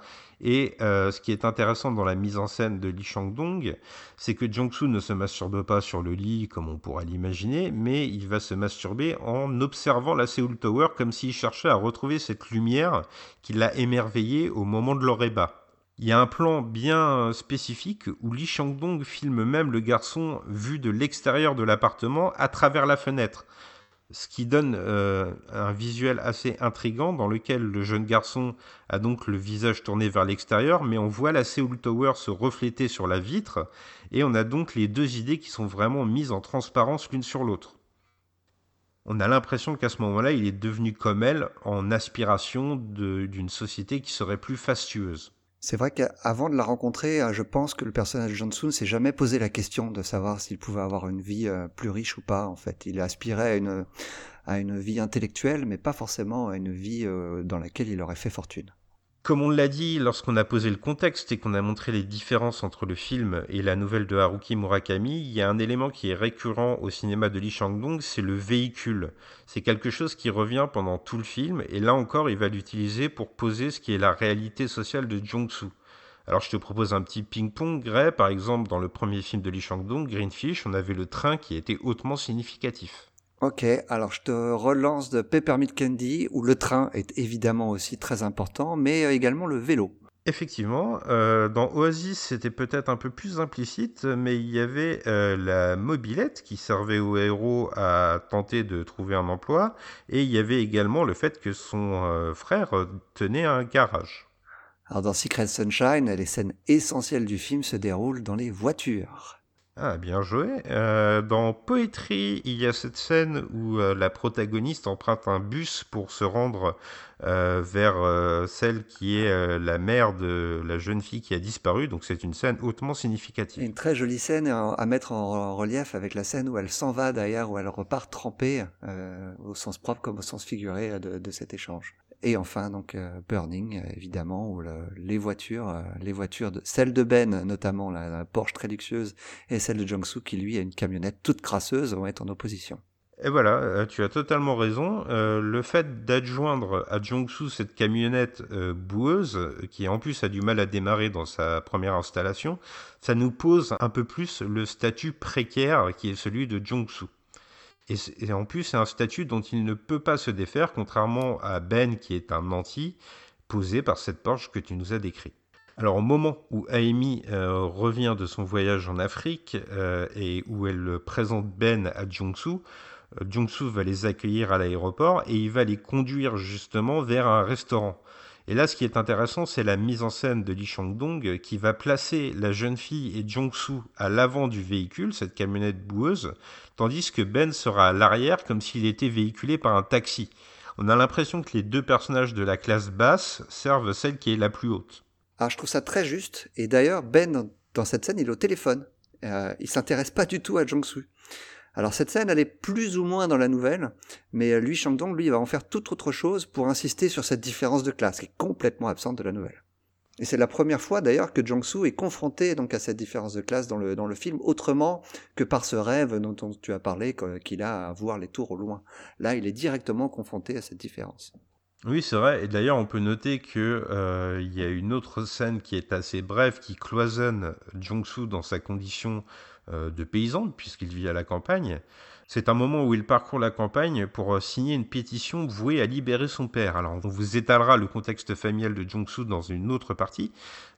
Et euh, ce qui est intéressant dans la mise en scène de Lee Chang-dong, c'est que Jong-soo ne se masturbe pas sur le lit comme on pourrait l'imaginer, mais il va se masturber en observant la Seoul Tower comme s'il cherchait à retrouver cette lumière qui l'a émerveillé au moment de leur ébat. Il y a un plan bien spécifique où Lee Chang-dong filme même le garçon vu de l'extérieur de l'appartement à travers la fenêtre ce qui donne euh, un visuel assez intrigant dans lequel le jeune garçon a donc le visage tourné vers l'extérieur, mais on voit la Seoul Tower se refléter sur la vitre, et on a donc les deux idées qui sont vraiment mises en transparence l'une sur l'autre. On a l'impression qu'à ce moment-là, il est devenu comme elle, en aspiration d'une société qui serait plus fastueuse. C'est vrai qu'avant de la rencontrer, euh, je pense que le personnage de Johnson s'est jamais posé la question de savoir s'il pouvait avoir une vie euh, plus riche ou pas. En fait, il aspirait à une, vie intellectuelle, mais pas forcément à une vie euh, dans laquelle il aurait fait fortune. Comme on l'a dit lorsqu'on a posé le contexte et qu'on a montré les différences entre le film et la nouvelle de Haruki Murakami, il y a un élément qui est récurrent au cinéma de Lee Chang-dong, c'est le véhicule. C'est quelque chose qui revient pendant tout le film et là encore il va l'utiliser pour poser ce qui est la réalité sociale de Jong-soo. Alors je te propose un petit ping-pong, Gray. Par exemple, dans le premier film de Lee Chang-dong, Greenfish, on avait le train qui était hautement significatif. Ok, alors je te relance de Peppermint Candy, où le train est évidemment aussi très important, mais également le vélo. Effectivement, euh, dans Oasis, c'était peut-être un peu plus implicite, mais il y avait euh, la mobilette qui servait au héros à tenter de trouver un emploi, et il y avait également le fait que son euh, frère tenait un garage. Alors dans Secret Sunshine, les scènes essentielles du film se déroulent dans les voitures. Ah, bien joué. Euh, dans Poetry, il y a cette scène où euh, la protagoniste emprunte un bus pour se rendre euh, vers celle qui est la mère de la jeune fille qui a disparu. Donc c'est une scène hautement significative. Une très jolie scène à mettre en relief avec la scène où elle s'en va d'ailleurs, où elle repart trempée, au sens propre comme au sens figuré de cet échange. Et enfin, donc euh, Burning, euh, évidemment, où les voitures, euh, les voitures, de, celle de Ben notamment, la, Porsche très luxueuse, et celle de Jong-soo qui lui a une camionnette toute crasseuse, vont être en opposition. Et voilà, tu as totalement raison. le fait d'adjoindre à Jong-soo cette camionnette boueuse, qui en plus a du mal à démarrer dans sa première installation, ça nous pose un peu plus le statut précaire qui est celui de Jong-soo. Et, en plus, c'est un statut dont il ne peut pas se défaire, contrairement à Ben, qui est un nanti, posé par cette Porsche que tu nous as décrit. Alors au moment où Amy euh, revient de son voyage en Afrique euh, et où elle présente Ben à Jung-soo, euh, Jung-soo va les accueillir à l'aéroport et il va les conduire justement vers un restaurant. Et là, ce qui est intéressant, c'est la mise en scène de Lee Chang-dong qui va placer la jeune fille et Jong-soo à l'avant du véhicule, cette camionnette boueuse, tandis que Ben sera à l'arrière comme s'il était véhiculé par un taxi. On a l'impression que les deux personnages de la classe basse servent celle qui est la plus haute. Ah, je trouve ça très juste. Et d'ailleurs, Ben, dans cette scène, il est au téléphone. Euh, il s'intéresse pas du tout à Jong-soo. Alors cette scène, elle est plus ou moins dans la nouvelle, mais euh, lui, Shang-Dong, lui, va en faire toute autre chose pour insister sur cette différence de classe qui est complètement absente de la nouvelle. Et c'est la première fois d'ailleurs que Jong-soo est confronté donc à cette différence de classe dans le, film, autrement que par ce rêve dont, tu as parlé, qu'il a à voir les tours au loin. Là, il est directement confronté à cette différence. Oui, c'est vrai. Et d'ailleurs, on peut noter que euh, y a une autre scène qui est assez brève, qui cloisonne Jong-soo dans sa condition de paysan, puisqu'il vit à la campagne. C'est un moment où il parcourt la campagne pour euh, signer une pétition vouée à libérer son père. Alors on vous étalera le contexte familial de Jong-soo dans une autre partie,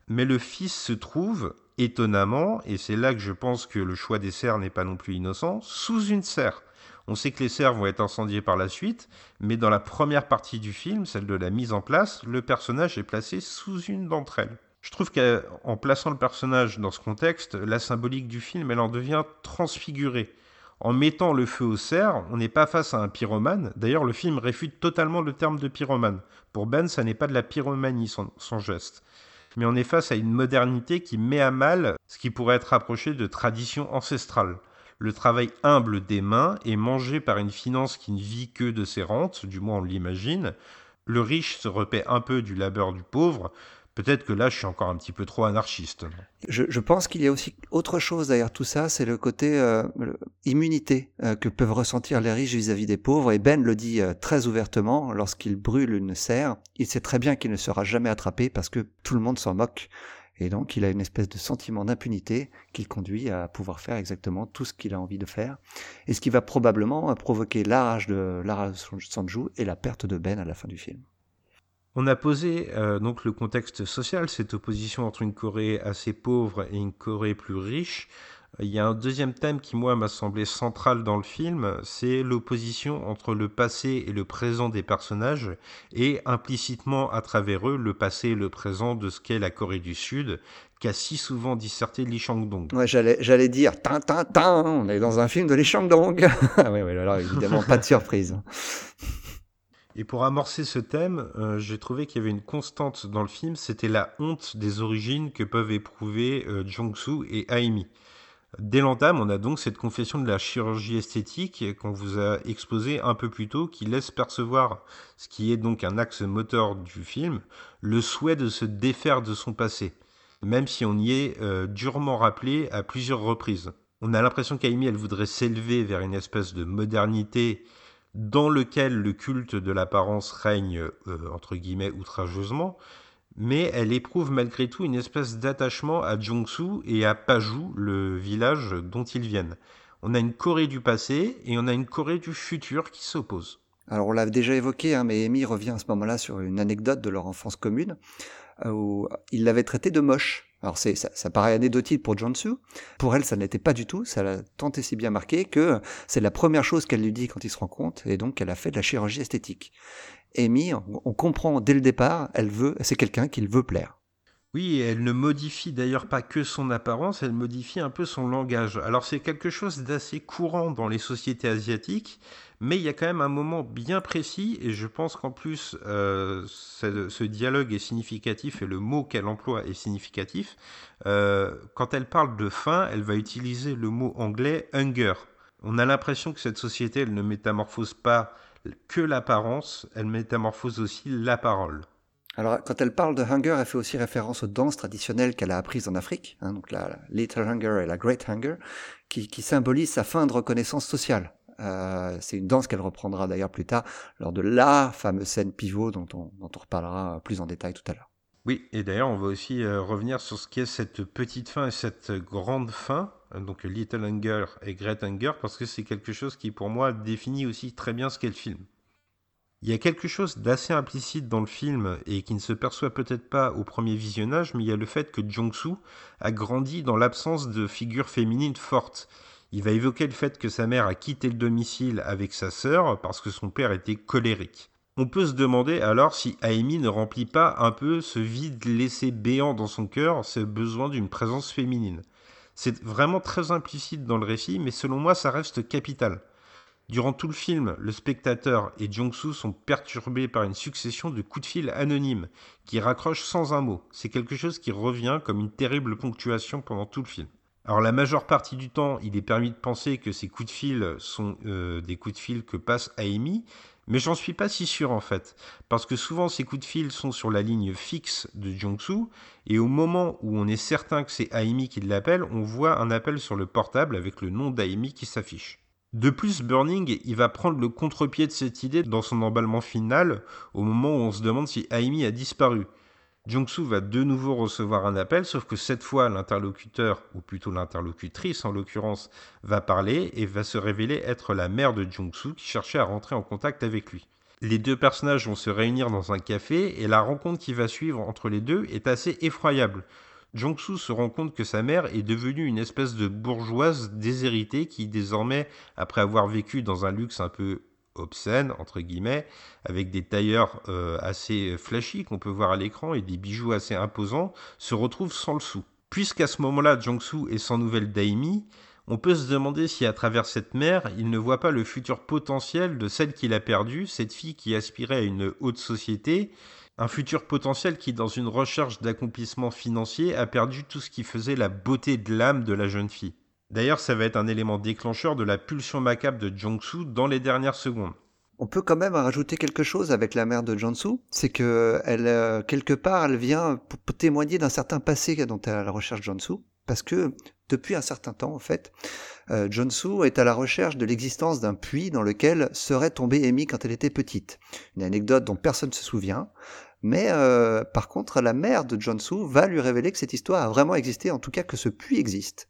mais le fils se trouve, étonnamment, et c'est là que je pense que le choix des serres n'est pas non plus innocent, sous une serre. On sait que les serres vont être incendiées par la suite, mais dans la première partie du film, celle de la mise en place, le personnage est placé sous une d'entre elles. Je trouve qu'en plaçant le personnage dans ce contexte, la symbolique du film, elle en devient transfigurée. En mettant le feu au cerf, on n'est pas face à un pyromane. D'ailleurs, le film réfute totalement le terme de pyromane. Pour Ben, ça n'est pas de la pyromanie, son, geste. Mais on est face à une modernité qui met à mal ce qui pourrait être approché de tradition ancestrale. Le travail humble des mains est mangé par une finance qui ne vit que de ses rentes, du moins on l'imagine. Le riche se repaît un peu du labeur du pauvre, Peut-être que là, je suis encore un petit peu trop anarchiste. Je, pense qu'il y a aussi autre chose derrière tout ça, c'est le côté euh, immunité euh, que peuvent ressentir les riches vis-à-vis des pauvres. Et Ben le dit euh, très ouvertement, lorsqu'il brûle une serre, il sait très bien qu'il ne sera jamais attrapé parce que tout le monde s'en moque. Et donc, il a une espèce de sentiment d'impunité qui le conduit à pouvoir faire exactement tout ce qu'il a envie de faire. Et ce qui va probablement provoquer l'arrache de Lara Sanju et la perte de Ben à la fin du film. On a posé euh, donc le contexte social, cette opposition entre une Corée assez pauvre et une Corée plus riche. Il y a un deuxième thème qui, moi, m'a semblé central dans le film, c'est l'opposition entre le passé et le présent des personnages, et implicitement à travers eux, le passé et le présent de ce qu'est la Corée du Sud, qu'a si souvent disserté Lee Chang-dong. J'allais, dire, tin, tin, tin, on est dans un film de Lee Chang-dong. [LAUGHS] oui, oui, alors évidemment, pas de surprise. Et pour amorcer ce thème, euh, j'ai trouvé qu'il y avait une constante dans le film, c'était la honte des origines que peuvent éprouver euh, Jong-soo et Aimi. Dès l'entame, on a donc cette confession de la chirurgie esthétique qu'on vous a exposé un peu plus tôt, qui laisse percevoir ce qui est donc un axe moteur du film, le souhait de se défaire de son passé, même si on y est euh, durement rappelé à plusieurs reprises. On a l'impression qu'Aimi, elle voudrait s'élever vers une espèce de modernité dans lequel le culte de l'apparence règne, euh, entre guillemets, outrageusement, mais elle éprouve malgré tout une espèce d'attachement à Jongsu et à Paju, le village dont ils viennent. On a une Corée du passé et on a une Corée du futur qui s'opposent. Alors on l'a déjà évoqué, hein, mais Amy revient à ce moment-là sur une anecdote de leur enfance commune, euh, où il l'avait traité de moche. Alors c'est, ça, paraît anecdotique pour Jonsu. Pour elle, ça n'était pas du tout. Ça l'a tant et si bien marqué que c'est la première chose qu'elle lui dit quand il se rend compte, et donc elle a fait de la chirurgie esthétique. Amy, on comprend dès le départ, elle veut, c'est quelqu'un qu'il veut plaire. Oui, elle ne modifie d'ailleurs pas que son apparence, elle modifie un peu son langage. Alors c'est quelque chose d'assez courant dans les sociétés asiatiques, mais il y a quand même un moment bien précis, et je pense qu'en plus euh, ce, dialogue est significatif et le mot qu'elle emploie est significatif. Euh, quand elle parle de faim, elle va utiliser le mot anglais hunger. On a l'impression que cette société, elle ne métamorphose pas que l'apparence, elle métamorphose aussi la parole. Alors, quand elle parle de hunger, elle fait aussi référence aux danses traditionnelles qu'elle a apprises en Afrique, hein, donc la, Little Hunger et la Great Hunger, qui, symbolisent sa fin de reconnaissance sociale. Euh, c'est une danse qu'elle reprendra d'ailleurs plus tard lors de la fameuse scène pivot dont on, reparlera plus en détail tout à l'heure. Oui, et d'ailleurs, on va aussi euh, revenir sur ce qu'est cette petite fin et cette grande fin, donc Little Hunger et Great Hunger, parce que c'est quelque chose qui, pour moi, définit aussi très bien ce qu'est le film. Il y a quelque chose d'assez implicite dans le film et qui ne se perçoit peut-être pas au premier visionnage, mais il y a le fait que Jong-soo a grandi dans l'absence de figure féminine forte. Il va évoquer le fait que sa mère a quitté le domicile avec sa sœur parce que son père était colérique. On peut se demander alors si Amy ne remplit pas un peu ce vide laissé béant dans son cœur, ce besoin d'une présence féminine. C'est vraiment très implicite dans le récit, mais selon moi ça reste capital. Durant tout le film, le spectateur et Jong-soo sont perturbés par une succession de coups de fil anonymes qui raccrochent sans un mot. C'est quelque chose qui revient comme une terrible ponctuation pendant tout le film. Alors la majeure partie du temps, il est permis de penser que ces coups de fil sont euh, des coups de fil que passe Amy, mais j'en suis pas si sûr en fait, parce que souvent ces coups de fil sont sur la ligne fixe de Jong-soo, et au moment où on est certain que c'est Amy qui l'appelle, on voit un appel sur le portable avec le nom d'Amy qui s'affiche. De plus, Burning, il va prendre le contre-pied de cette idée dans son emballement final, au moment où on se demande si Amy a disparu. Jung-soo va de nouveau recevoir un appel, sauf que cette fois, l'interlocuteur, ou plutôt l'interlocutrice en l'occurrence, va parler et va se révéler être la mère de Jung-soo qui cherchait à rentrer en contact avec lui. Les deux personnages vont se réunir dans un café et la rencontre qui va suivre entre les deux est assez effroyable. Jong-soo se rend compte que sa mère est devenue une espèce de bourgeoise déshéritée qui désormais, après avoir vécu dans un luxe un peu obscène, entre guillemets, avec des tailleurs euh, assez flashy qu'on peut voir à l'écran et des bijoux assez imposants, se retrouve sans le sou. Puisqu'à ce moment-là, Jong-soo est sans nouvelle d'Aimi, on peut se demander si à travers cette mère, il ne voit pas le futur potentiel de celle qu'il a perdue, cette fille qui aspirait à une haute société un futur potentiel qui, dans une recherche d'accomplissement financier, a perdu tout ce qui faisait la beauté de l'âme de la jeune fille. D'ailleurs, ça va être un élément déclencheur de la pulsion macabre de Jong-soo dans les dernières secondes. On peut quand même rajouter quelque chose avec la mère de Jong-soo, c'est que elle, euh, quelque part, elle vient témoigner d'un certain passé dont elle a la recherche Jong-soo, parce que depuis un certain temps, en fait, euh, Jong-soo est à la recherche de l'existence d'un puits dans lequel serait tombée Amy quand elle était petite. Une anecdote dont personne ne se souvient, mais euh, par contre, la mère de Jonsu va lui révéler que cette histoire a vraiment existé, en tout cas que ce puits existe.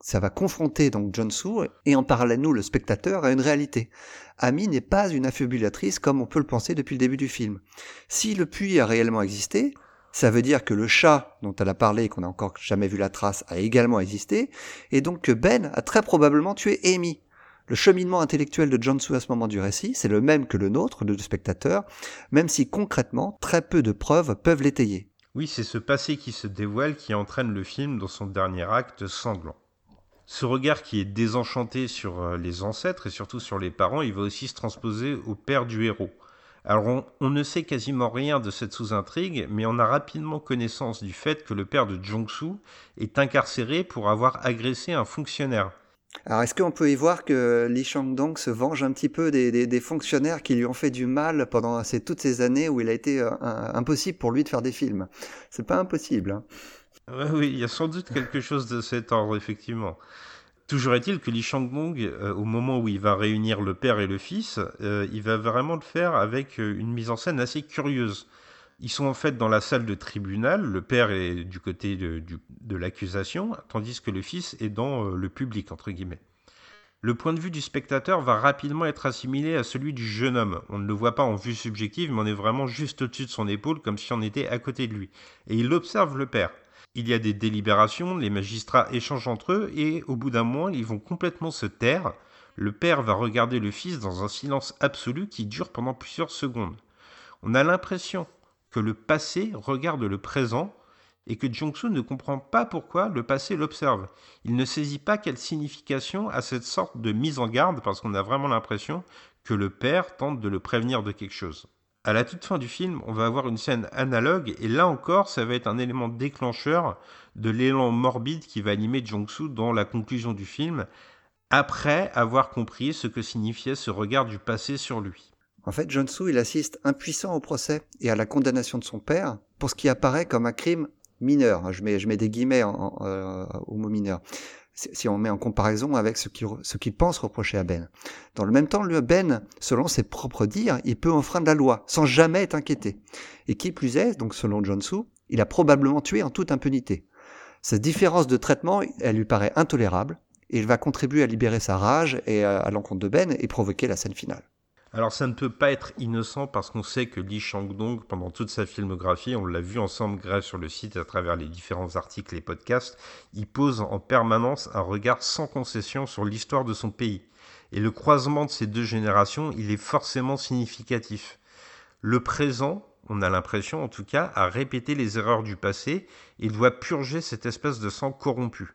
Ça va confronter donc Jonsu et en parallèle nous, le spectateur, à une réalité. Ami n'est pas une affabulatrice comme on peut le penser depuis le début du film. Si le puits a réellement existé, ça veut dire que le chat dont elle a parlé et qu'on n'a encore jamais vu la trace a également existé, et donc que Ben a très probablement tué Amy. Le cheminement intellectuel de John à ce moment du récit, c'est le même que le nôtre, de spectateur, même si concrètement, très peu de preuves peuvent l'étayer. Oui, c'est ce passé qui se dévoile qui entraîne le film dans son dernier acte sanglant. Ce regard qui est désenchanté sur euh, les ancêtres et surtout sur les parents, il va aussi se transposer au père du héros. Alors on, ne sait quasiment rien de cette sous-intrigue, mais on a rapidement connaissance du fait que le père de Jong-soo est incarcéré pour avoir agressé un fonctionnaire. Alors est-ce qu'on peut y voir que Lee Chang-dong se venge un petit peu des, fonctionnaires qui lui ont fait du mal pendant toutes ces années où il a été euh, impossible pour lui de faire des films? C'est pas impossible. Hein. oui, il y a sans doute quelque chose de cet ordre, effectivement. Toujours est-il que Lee Chang-dong, euh, au moment où il va réunir le père et le fils, euh, il va vraiment le faire avec une mise en scène assez curieuse. Ils sont en fait dans la salle de tribunal, le père est du côté de, l'accusation, tandis que le fils est dans euh, le public, entre guillemets. Le point de vue du spectateur va rapidement être assimilé à celui du jeune homme. On ne le voit pas en vue subjective, mais on est vraiment juste au-dessus de son épaule, comme si on était à côté de lui. Et il observe le père. Il y a des délibérations, les magistrats échangent entre eux, et au bout d'un moment, ils vont complètement se taire. Le père va regarder le fils dans un silence absolu qui dure pendant plusieurs secondes. On a l'impression le passé regarde le présent et que Jong-soo ne comprend pas pourquoi le passé l'observe. Il ne saisit pas quelle signification a cette sorte de mise en garde parce qu'on a vraiment l'impression que le père tente de le prévenir de quelque chose. À la toute fin du film, on va avoir une scène analogue et là encore, ça va être un élément déclencheur de l'élan morbide qui va animer Jong-soo dans la conclusion du film après avoir compris ce que signifiait ce regard du passé sur lui. En fait, John-Soo, il assiste impuissant au procès et à la condamnation de son père pour ce qui apparaît comme un crime mineur. Je mets, je mets des guillemets euh, au mot mineur. Si on met en comparaison avec ce qu'il ce pense reprocher à Ben. Dans le même temps, lui, Ben, selon ses propres dires, il peut enfreindre la loi sans jamais être inquiété. Et qui plus est, donc selon John-Soo, il a probablement tué en toute impunité. Cette différence de traitement, elle lui paraît intolérable et il va contribuer à libérer sa rage et à l'encontre de Ben et provoquer la scène finale. Alors ça ne peut pas être innocent parce qu'on sait que Lee Chang-dong, pendant toute sa filmographie, on l'a vu ensemble grâce sur le site à travers les différents articles et podcasts, il pose en permanence un regard sans concession sur l'histoire de son pays. Et le croisement de ces deux générations, il est forcément significatif. Le présent, on a l'impression en tout cas, a répété les erreurs du passé et doit purger cette espèce de sang corrompu.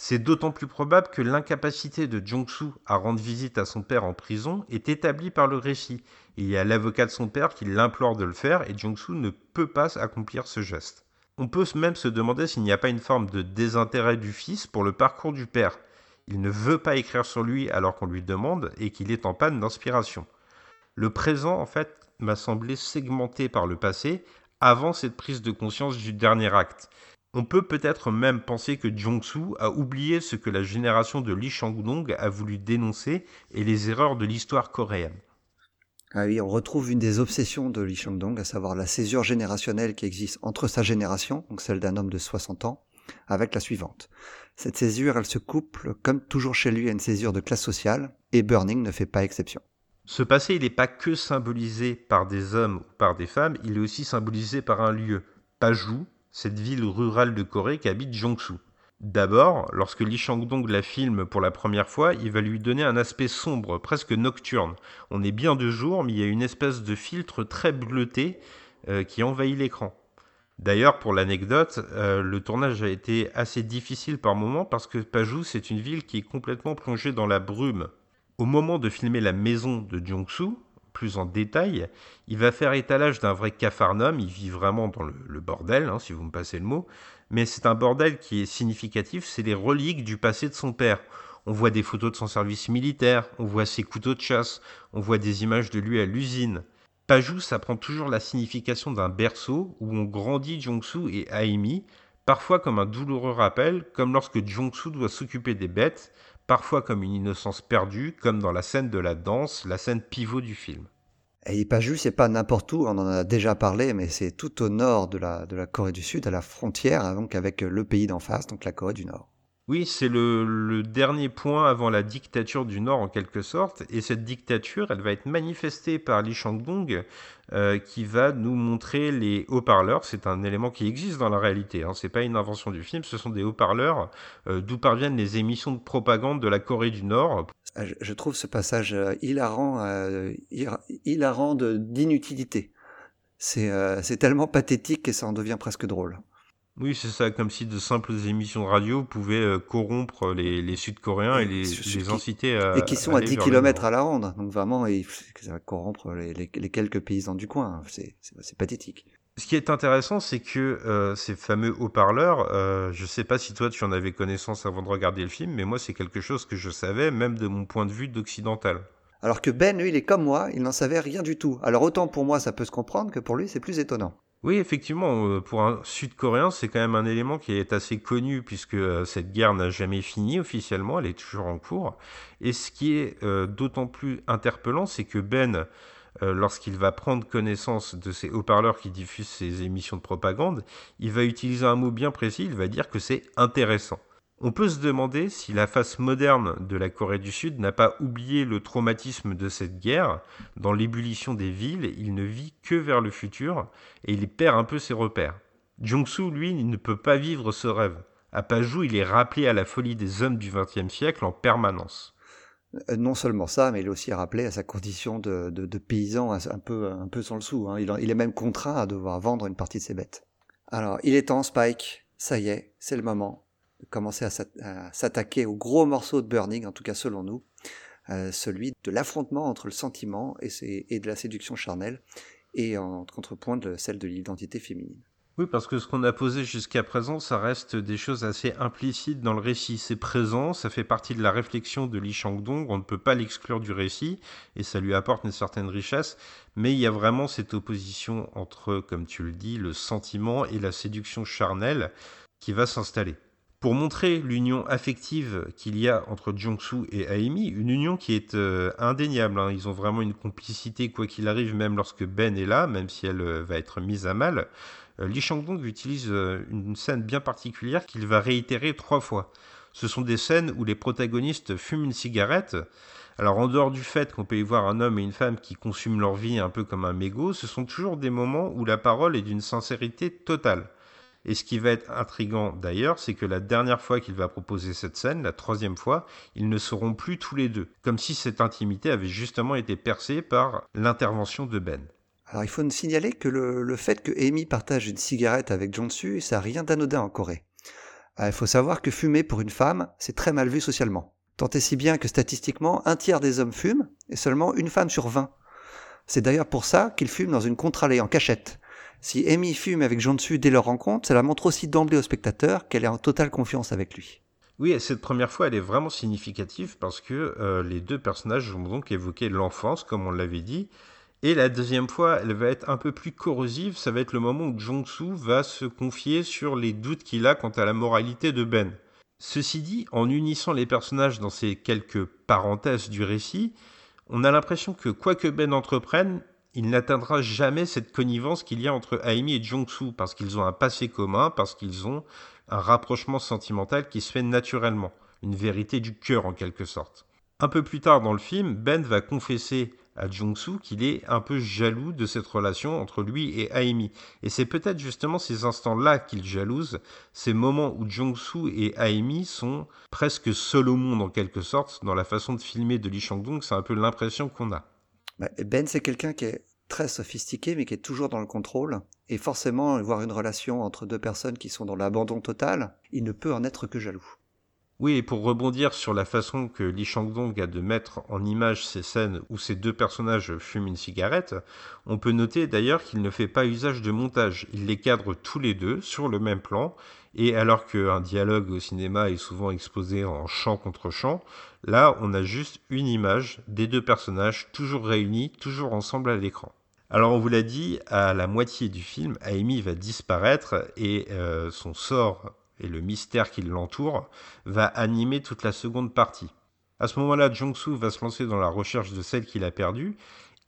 C'est d'autant plus probable que l'incapacité de Jong-soo à rendre visite à son père en prison est établie par le récit. Il y a l'avocat de son père qui l'implore de le faire et Jong-soo ne peut pas accomplir ce geste. On peut même se demander s'il n'y a pas une forme de désintérêt du fils pour le parcours du père. Il ne veut pas écrire sur lui alors qu'on lui demande et qu'il est en panne d'inspiration. Le présent, en fait, m'a semblé segmenté par le passé avant cette prise de conscience du dernier acte. On peut peut-être même penser que Jong-soo a oublié ce que la génération de Lee Chang-dong a voulu dénoncer et les erreurs de l'histoire coréenne. Ah oui, on retrouve une des obsessions de Lee Chang-dong, à savoir la césure générationnelle qui existe entre sa génération, donc celle d'un homme de 60 ans, avec la suivante. Cette césure, elle se couple, comme toujours chez lui, à une césure de classe sociale, et Burning ne fait pas exception. Ce passé, il n'est pas que symbolisé par des hommes ou par des femmes, il est aussi symbolisé par un lieu. Paju, cette ville rurale de Corée qu'habite Jong-soo. D'abord, lorsque Lee Chang-dong la filme pour la première fois, il va lui donner un aspect sombre, presque nocturne. On est bien de jour, mais il y a une espèce de filtre très bleuté euh, qui envahit l'écran. D'ailleurs, pour l'anecdote, euh, le tournage a été assez difficile par moments parce que Paju, c'est une ville qui est complètement plongée dans la brume. Au moment de filmer la maison de Jong-soo, plus en détail, il va faire étalage d'un vrai capharnaüm, il vit vraiment dans le, bordel, hein, si vous me passez le mot, mais c'est un bordel qui est significatif, c'est les reliques du passé de son père. On voit des photos de son service militaire, on voit ses couteaux de chasse, on voit des images de lui à l'usine. Paju, ça prend toujours la signification d'un berceau où on grandit Jongsu et Aimi, parfois comme un douloureux rappel, comme lorsque Jongsu doit s'occuper des bêtes, parfois comme une innocence perdue, comme dans la scène de la danse, la scène pivot du film. Et juste, c'est pas n'importe où, on en a déjà parlé, mais c'est tout au nord de la, Corée du Sud, à la frontière donc avec le pays d'en face, donc la Corée du Nord. Oui, c'est le, dernier point avant la dictature du Nord en quelque sorte, et cette dictature, elle va être manifestée par Lee Chang-dong, euh, qui va nous montrer les haut-parleurs. C'est un élément qui existe dans la réalité, hein. c'est pas une invention du film, ce sont des haut-parleurs euh, d'où parviennent les émissions de propagande de la Corée du Nord. Ah, je, trouve ce passage euh, hilarant, hilarant d'inutilité. C'est tellement pathétique que ça en devient presque drôle. Oui, c'est ça, comme si de simples émissions de radio pouvaient euh, corrompre les, les Sud-Coréens et les, les inciter à. Et qui sont à 10 km à la ronde. Donc vraiment, ça va corrompre les, les, quelques paysans du coin. C'est pathétique. Ce qui est intéressant, c'est que euh, ces fameux haut-parleurs, euh, je ne sais pas si toi tu en avais connaissance avant de regarder le film, mais moi c'est quelque chose que je savais, même de mon point de vue d'occidental. Alors que Ben, lui, il est comme moi, il n'en savait rien du tout. Alors autant pour moi ça peut se comprendre que pour lui c'est plus étonnant. Oui, effectivement, euh, pour un Sud-Coréen, c'est quand même un élément qui est assez connu puisque euh, cette guerre n'a jamais fini officiellement, elle est toujours en cours. Et ce qui est euh, d'autant plus interpellant, c'est que Ben, lorsqu'il va prendre connaissance de ces haut-parleurs qui diffusent ces émissions de propagande, il va utiliser un mot bien précis, il va dire que c'est intéressant. On peut se demander si la face moderne de la Corée du Sud n'a pas oublié le traumatisme de cette guerre. Dans l'ébullition des villes, il ne vit que vers le futur et il perd un peu ses repères. Jong-soo, lui, ne peut pas vivre ce rêve. À Pajou, il est rappelé à la folie des hommes du XXe siècle en permanence. Euh, non seulement ça, mais il est aussi rappelé à sa condition de, paysan un peu, sans le sou. Hein. Il est même contraint à devoir vendre une partie de ses bêtes. Alors, il est temps, Spike. Ça y est, c'est le moment commencer à s'attaquer au gros morceau de Burning, en tout cas selon nous, euh, celui de l'affrontement entre le sentiment et, et, de la séduction charnelle, et en contrepoint de celle de l'identité féminine. Oui, parce que ce qu'on a posé jusqu'à présent, ça reste des choses assez implicites dans le récit. C'est présent, ça fait partie de la réflexion de Li Shangdong, on ne peut pas l'exclure du récit, et ça lui apporte une certaine richesse, mais il y a vraiment cette opposition entre, comme tu le dis, le sentiment et la séduction charnelle qui va s'installer pour montrer l'union affective qu'il y a entre Jong-soo et Aimi, une union qui est euh, indéniable. Hein. Ils ont vraiment une complicité, quoi qu'il arrive, même lorsque Ben est là, même si elle euh, va être mise à mal. Euh, Lee Chang-dong utilise une scène bien particulière qu'il va réitérer trois fois. Ce sont des scènes où les protagonistes fument une cigarette. Alors en dehors du fait qu'on peut y voir un homme et une femme qui consument leur vie un peu comme un mégot, ce sont toujours des moments où la parole est d'une sincérité totale. Et ce qui va être intrigant d'ailleurs, c'est que la dernière fois qu'il va proposer cette scène, la troisième fois, ils ne seront plus tous les deux, comme si cette intimité avait justement été percée par l'intervention de Ben. Alors il faut signaler que le, fait que Amy partage une cigarette avec Jong-su, ça n'a rien d'anodin en Corée. Euh, il faut savoir que fumer pour une femme, c'est très mal vu socialement. Tant et si bien que statistiquement, un tiers des hommes fument et seulement une femme sur 20. C'est d'ailleurs pour ça qu'ils fument dans une contre-allée en cachette. Si Amy fume avec Jonsu dès leur rencontre, cela montre aussi d'emblée au spectateur qu'elle est en totale confiance avec lui. Oui, et cette première fois, elle est vraiment significative parce que euh, les deux personnages vont donc évoquer l'enfance, comme on l'avait dit. Et la deuxième fois, elle va être un peu plus corrosive. Ça va être le moment où Jong-soo va se confier sur les doutes qu'il a quant à la moralité de Ben. Ceci dit, en unissant les personnages dans ces quelques parenthèses du récit, on a l'impression que quoi que Ben entreprenne, il n'atteindra jamais cette connivence qu'il y a entre Aimi et Jong-soo, parce qu'ils ont un passé commun, parce qu'ils ont un rapprochement sentimental qui se fait naturellement, une vérité du cœur en quelque sorte. Un peu plus tard dans le film, Ben va confesser à Jong-soo qu'il est un peu jaloux de cette relation entre lui et Aimi. Et c'est peut-être justement ces instants-là qu'il jalouse, ces moments où Jong-soo et Aimi sont presque seuls au monde en quelque sorte, dans la façon de filmer de Lee Chang-dong, c'est un peu l'impression qu'on a. Bah, ben, c'est quelqu'un qui est très sophistiqué, mais qui est toujours dans le contrôle. Et forcément, voir une relation entre deux personnes qui sont dans l'abandon total, il ne peut en être que jaloux. Oui, et pour rebondir sur la façon que Lee Chang-dong a de mettre en image ces scènes où ces deux personnages fument une cigarette, on peut noter d'ailleurs qu'il ne fait pas usage de montage. Il les cadre tous les deux sur le même plan, et alors qu'un dialogue au cinéma est souvent exposé en chant contre chant, là on a juste une image des deux personnages toujours réunis, toujours ensemble à l'écran. Alors on vous l'a dit, à la moitié du film, Amy va disparaître et euh, son sort et le mystère qui l'entoure va animer toute la seconde partie. À ce moment-là, Jong-soo va se lancer dans la recherche de celle qu'il a perdue,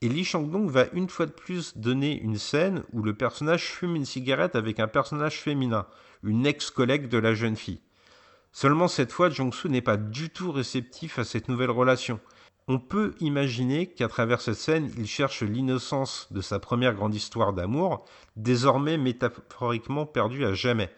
et Lee Chang-dong va une fois de plus donner une scène où le personnage fume une cigarette avec un personnage féminin, une ex-collègue de la jeune fille. Seulement cette fois, Jong-soo n'est pas du tout réceptif à cette nouvelle relation. On peut imaginer qu'à travers cette scène, il cherche l'innocence de sa première grande histoire d'amour, désormais métaphoriquement perdue à jamais.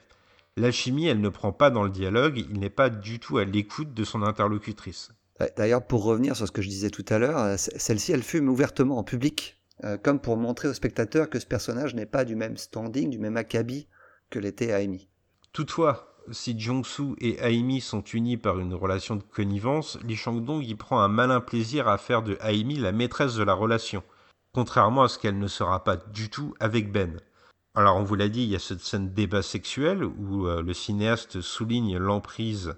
L'alchimie, elle ne prend pas dans le dialogue, il n'est pas du tout à l'écoute de son interlocutrice. D'ailleurs, pour revenir sur ce que je disais tout à l'heure, euh, celle-ci, elle fume ouvertement en public, euh, comme pour montrer au spectateur que ce personnage n'est pas du même standing, du même acabit que l'était Amy. Toutefois, si Jong-soo et Aimi sont unis par une relation de connivence, Lee Chang-dong y prend un malin plaisir à faire de Aimi la maîtresse de la relation, contrairement à ce qu'elle ne sera pas du tout avec Ben. Alors on vous l'a dit, il y a cette scène débat sexuel où euh, le cinéaste souligne l'emprise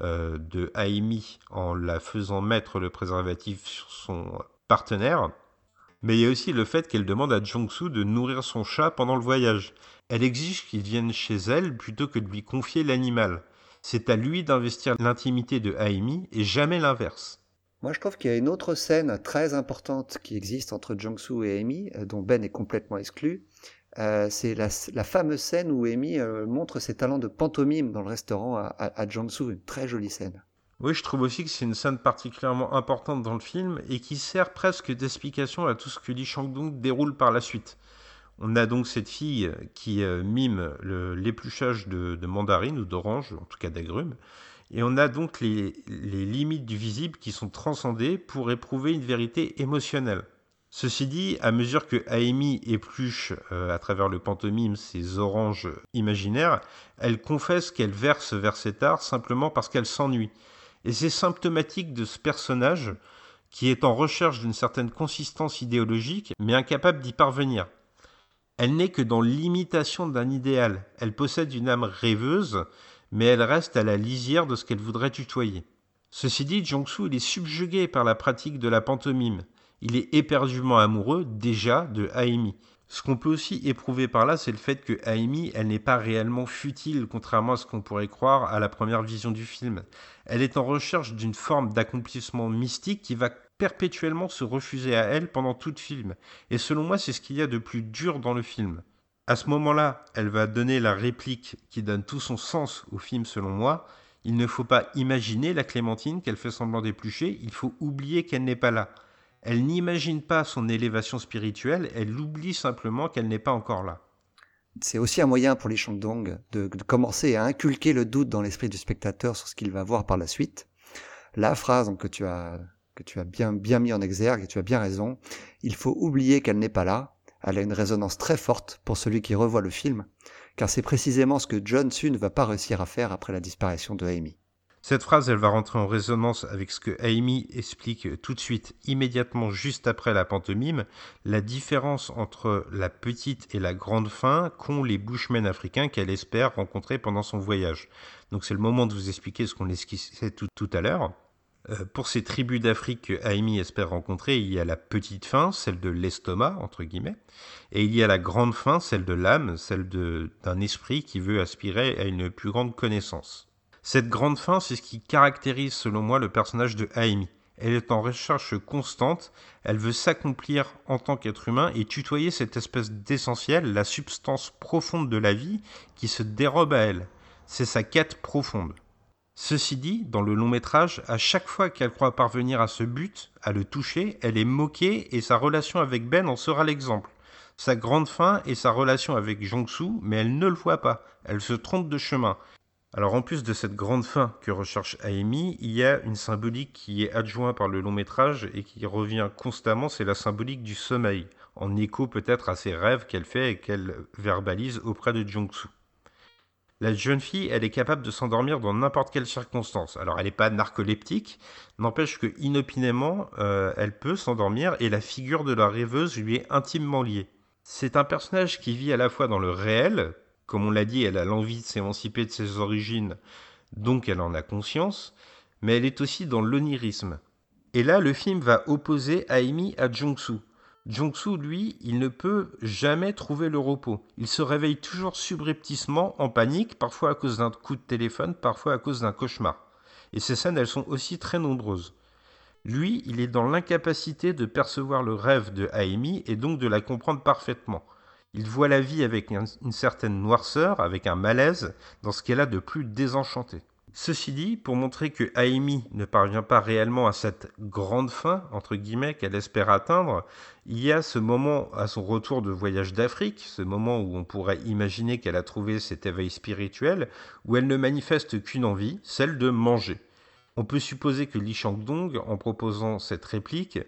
euh, de Aimi en la faisant mettre le préservatif sur son partenaire. Mais il y a aussi le fait qu'elle demande à Jong-soo de nourrir son chat pendant le voyage. Elle exige qu'il vienne chez elle plutôt que de lui confier l'animal. C'est à lui d'investir l'intimité de Aimi et jamais l'inverse. Moi, je trouve qu'il y a une autre scène très importante qui existe entre Jong-soo et Amy, euh, dont Ben est complètement exclu. Euh, c'est la, fameuse scène où Amy euh, montre ses talents de pantomime dans le restaurant à, à, Jong-soo, une très jolie scène. Oui, je trouve aussi que c'est une scène particulièrement importante dans le film et qui sert presque d'explication à tout ce que Lee Chang-dong déroule par la suite. On a donc cette fille qui euh, mime l'épluchage de, de mandarines ou d'oranges, en tout cas d'agrumes, et on a donc les, limites du visible qui sont transcendées pour éprouver une vérité émotionnelle. Ceci dit, à mesure que Amy épluche euh, à travers le pantomime ses oranges imaginaires, elle confesse qu'elle verse vers cet art simplement parce qu'elle s'ennuie. Et c'est symptomatique de ce personnage qui est en recherche d'une certaine consistance idéologique, mais incapable d'y parvenir. Elle n'est que dans l'imitation d'un idéal. Elle possède une âme rêveuse, mais elle reste à la lisière de ce qu'elle voudrait tutoyer. Ceci dit, Jong-soo est subjugué par la pratique de la pantomime. Il est éperdument amoureux, déjà, de Aimi. Ce qu'on peut aussi éprouver par là, c'est le fait que Aimi, elle n'est pas réellement futile, contrairement à ce qu'on pourrait croire à la première vision du film. Elle est en recherche d'une forme d'accomplissement mystique qui va perpétuellement se refuser à elle pendant tout le film. Et selon moi, c'est ce qu'il y a de plus dur dans le film. À ce moment-là, elle va donner la réplique qui donne tout son sens au film selon moi. Il ne faut pas imaginer la Clémentine qu'elle fait semblant d'éplucher, il faut oublier qu'elle n'est pas là. Elle n'imagine pas son élévation spirituelle, elle oublie simplement qu'elle n'est pas encore là. C'est aussi un moyen pour les Shandong de, commencer à inculquer le doute dans l'esprit du spectateur sur ce qu'il va voir par la suite. La phrase que tu as bien, mis en exergue et tu as bien raison. Il faut oublier qu'elle n'est pas là. Elle a une résonance très forte pour celui qui revoit le film, car c'est précisément ce que John Su ne va pas réussir à faire après la disparition de Amy. Cette phrase, elle va rentrer en résonance avec ce que Amy explique tout de suite, immédiatement juste après la pantomime, la différence entre la petite et la grande faim qu'ont les bushmen africains qu'elle espère rencontrer pendant son voyage. Donc c'est le moment de vous expliquer ce qu'on esquissait tout, à l'heure. Euh, pour ces tribus d'Afrique que Amy espère rencontrer, il y a la petite faim, celle de l'estomac, entre guillemets, et il y a la grande faim, celle de l'âme, celle d'un esprit qui veut aspirer à une plus grande connaissance. Cette grande faim, c'est ce qui caractérise selon moi le personnage de Amy. Elle est en recherche constante, elle veut s'accomplir en tant qu'être humain et tutoyer cette espèce d'essentiel, la substance profonde de la vie qui se dérobe à elle. C'est sa quête profonde. Ceci dit, dans le long métrage, à chaque fois qu'elle croit parvenir à ce but, à le toucher, elle est moquée et sa relation avec Ben en sera l'exemple. Sa grande fin est sa relation avec Jong-soo, mais elle ne le voit pas, elle se trompe de chemin. Alors en plus de cette grande fin que recherche Amy, il y a une symbolique qui est adjointe par le long métrage et qui revient constamment, c'est la symbolique du sommeil, en écho peut-être à ses rêves qu'elle fait et qu'elle verbalise auprès de Jong-soo. La jeune fille, elle est capable de s'endormir dans n'importe quelle circonstance. Alors, elle n'est pas narcoleptique, n'empêche que inopinément, euh, elle peut s'endormir et la figure de la rêveuse lui est intimement liée. C'est un personnage qui vit à la fois dans le réel, comme on l'a dit, elle a l'envie de s'émanciper de ses origines, donc elle en a conscience, mais elle est aussi dans l'onirisme. Et là, le film va opposer Amy à Jong-soo. Jong-soo, lui, il ne peut jamais trouver le repos. Il se réveille toujours subrepticement, en panique, parfois à cause d'un coup de téléphone, parfois à cause d'un cauchemar. Et ces scènes, elles sont aussi très nombreuses. Lui, il est dans l'incapacité de percevoir le rêve de Amy et donc de la comprendre parfaitement. Il voit la vie avec une certaine noirceur, avec un malaise, dans ce qu'elle a de plus désenchanté. Ceci dit, pour montrer que Amy ne parvient pas réellement à cette grande fin, entre guillemets, qu'elle espère atteindre, il y a ce moment à son retour de voyage d'Afrique, ce moment où on pourrait imaginer qu'elle a trouvé cet éveil spirituel, où elle ne manifeste qu'une envie, celle de manger. On peut supposer que Li Shangdong, en proposant cette réplique,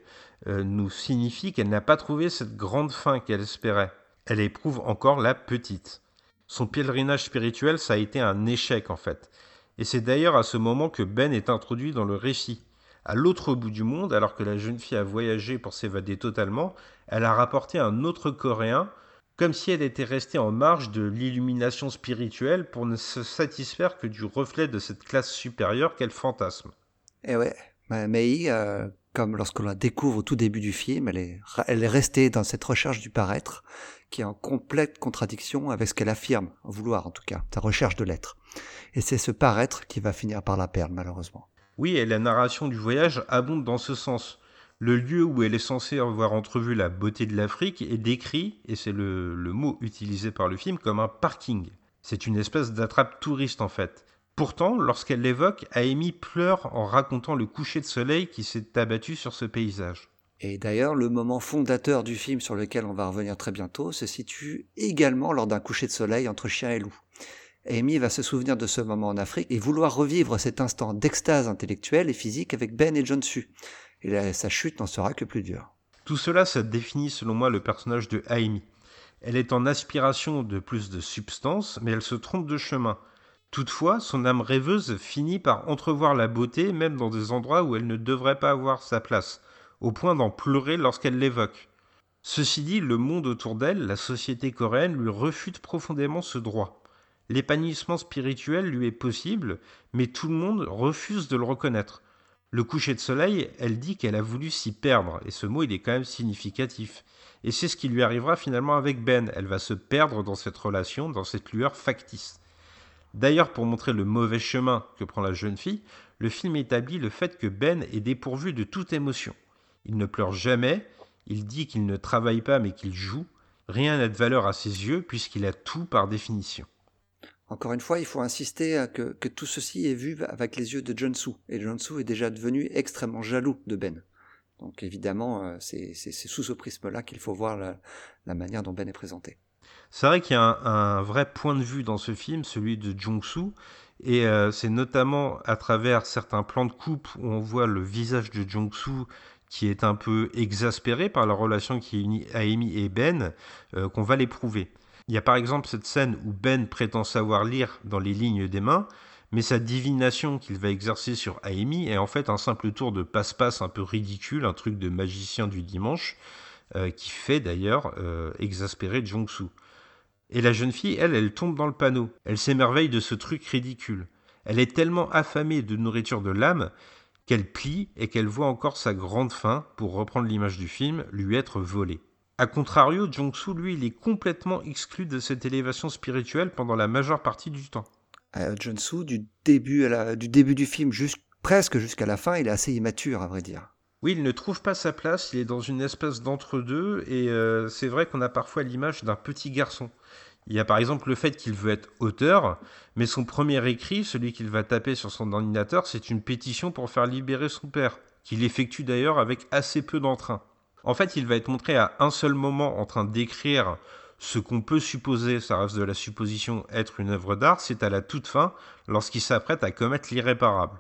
euh, nous signifie qu'elle n'a pas trouvé cette grande fin qu'elle espérait. Elle éprouve encore la petite. Son pèlerinage spirituel, ça a été un échec en fait. Et c'est d'ailleurs à ce moment que Ben est introduit dans le récit. À l'autre bout du monde, alors que la jeune fille a voyagé pour s'évader totalement, elle a rapporté un autre Coréen, comme si elle était restée en marge de l'illumination spirituelle pour ne se satisfaire que du reflet de cette classe supérieure qu'elle fantasme. Eh ouais, Mei, euh, comme lorsqu'on la découvre au tout début du film, elle est, restée dans cette recherche du paraître, qui est en complète contradiction avec ce qu'elle affirme, vouloir en tout cas, sa recherche de l'être. Et c'est ce paraître qui va finir par la perdre, malheureusement. Oui, et la narration du voyage abonde dans ce sens. Le lieu où elle est censée avoir entrevu la beauté de l'Afrique est décrit, et c'est le, le mot utilisé par le film, comme un parking. C'est une espèce d'attrape touriste en fait. Pourtant, lorsqu'elle l'évoque, Amy pleure en racontant le coucher de soleil qui s'est abattu sur ce paysage. Et d'ailleurs, le moment fondateur du film sur lequel on va revenir très bientôt se situe également lors d'un coucher de soleil entre chien et loup. Amy va se souvenir de ce moment en Afrique et vouloir revivre cet instant d'extase intellectuelle et physique avec Ben et John Su. Et sa chute n'en sera que plus dure. Tout cela, ça définit selon moi le personnage de Amy. Elle est en aspiration de plus de substance, mais elle se trompe de chemin. Toutefois, son âme rêveuse finit par entrevoir la beauté même dans des endroits où elle ne devrait pas avoir sa place, au point d'en pleurer lorsqu'elle l'évoque. Ceci dit, le monde autour d'elle, la société coréenne, lui refute profondément ce droit. L'épanouissement spirituel lui est possible, mais tout le monde refuse de le reconnaître. Le coucher de soleil, elle dit qu'elle a voulu s'y perdre, et ce mot il est quand même significatif. Et c'est ce qui lui arrivera finalement avec Ben, elle va se perdre dans cette relation, dans cette lueur factice. D'ailleurs, pour montrer le mauvais chemin que prend la jeune fille, le film établit le fait que Ben est dépourvu de toute émotion. Il ne pleure jamais, il dit qu'il ne travaille pas mais qu'il joue. Rien n'a de valeur à ses yeux puisqu'il a tout par définition. Encore une fois, il faut insister que, tout ceci est vu avec les yeux de John Soo. Et John Soo est déjà devenu extrêmement jaloux de Ben. Donc évidemment, euh, c'est sous ce prisme-là qu'il faut voir la manière dont Ben est présenté. C'est vrai qu'il y a un, vrai point de vue dans ce film, celui de Jong-soo, et euh, c'est notamment à travers certains plans de coupe où on voit le visage de Jong-soo qui est un peu exaspéré par la relation qui unit Amy et Ben, euh, qu'on va l'éprouver. Il y a par exemple cette scène où Ben prétend savoir lire dans les lignes des mains, mais sa divination qu'il va exercer sur Amy est en fait un simple tour de passe-passe un peu ridicule, un truc de magicien du dimanche, euh, qui fait d'ailleurs exaspérer Jong-soo. Et la jeune fille, elle, elle tombe dans le panneau. Elle s'émerveille de ce truc ridicule. Elle est tellement affamée de nourriture de l'âme qu'elle plie et qu'elle voit encore sa grande faim, pour reprendre l'image du film, lui être volée. A contrario, Jong-soo, lui, il est complètement exclu de cette élévation spirituelle pendant la majeure partie du temps. Euh, Jong-soo, du début, du début du film presque jusqu'à la fin, il est assez immature, à vrai dire. Oui, il ne trouve pas sa place, il est dans une espèce d'entre-deux, et euh, c'est vrai qu'on a parfois l'image d'un petit garçon. Il y a par exemple le fait qu'il veut être auteur, mais son premier écrit, celui qu'il va taper sur son ordinateur, c'est une pétition pour faire libérer son père, qu'il effectue d'ailleurs avec assez peu d'entrain. En fait, il va être montré à un seul moment en train d'écrire ce qu'on peut supposer, ça reste de la supposition, être une œuvre d'art, c'est à la toute fin, lorsqu'il s'apprête à commettre l'irréparable.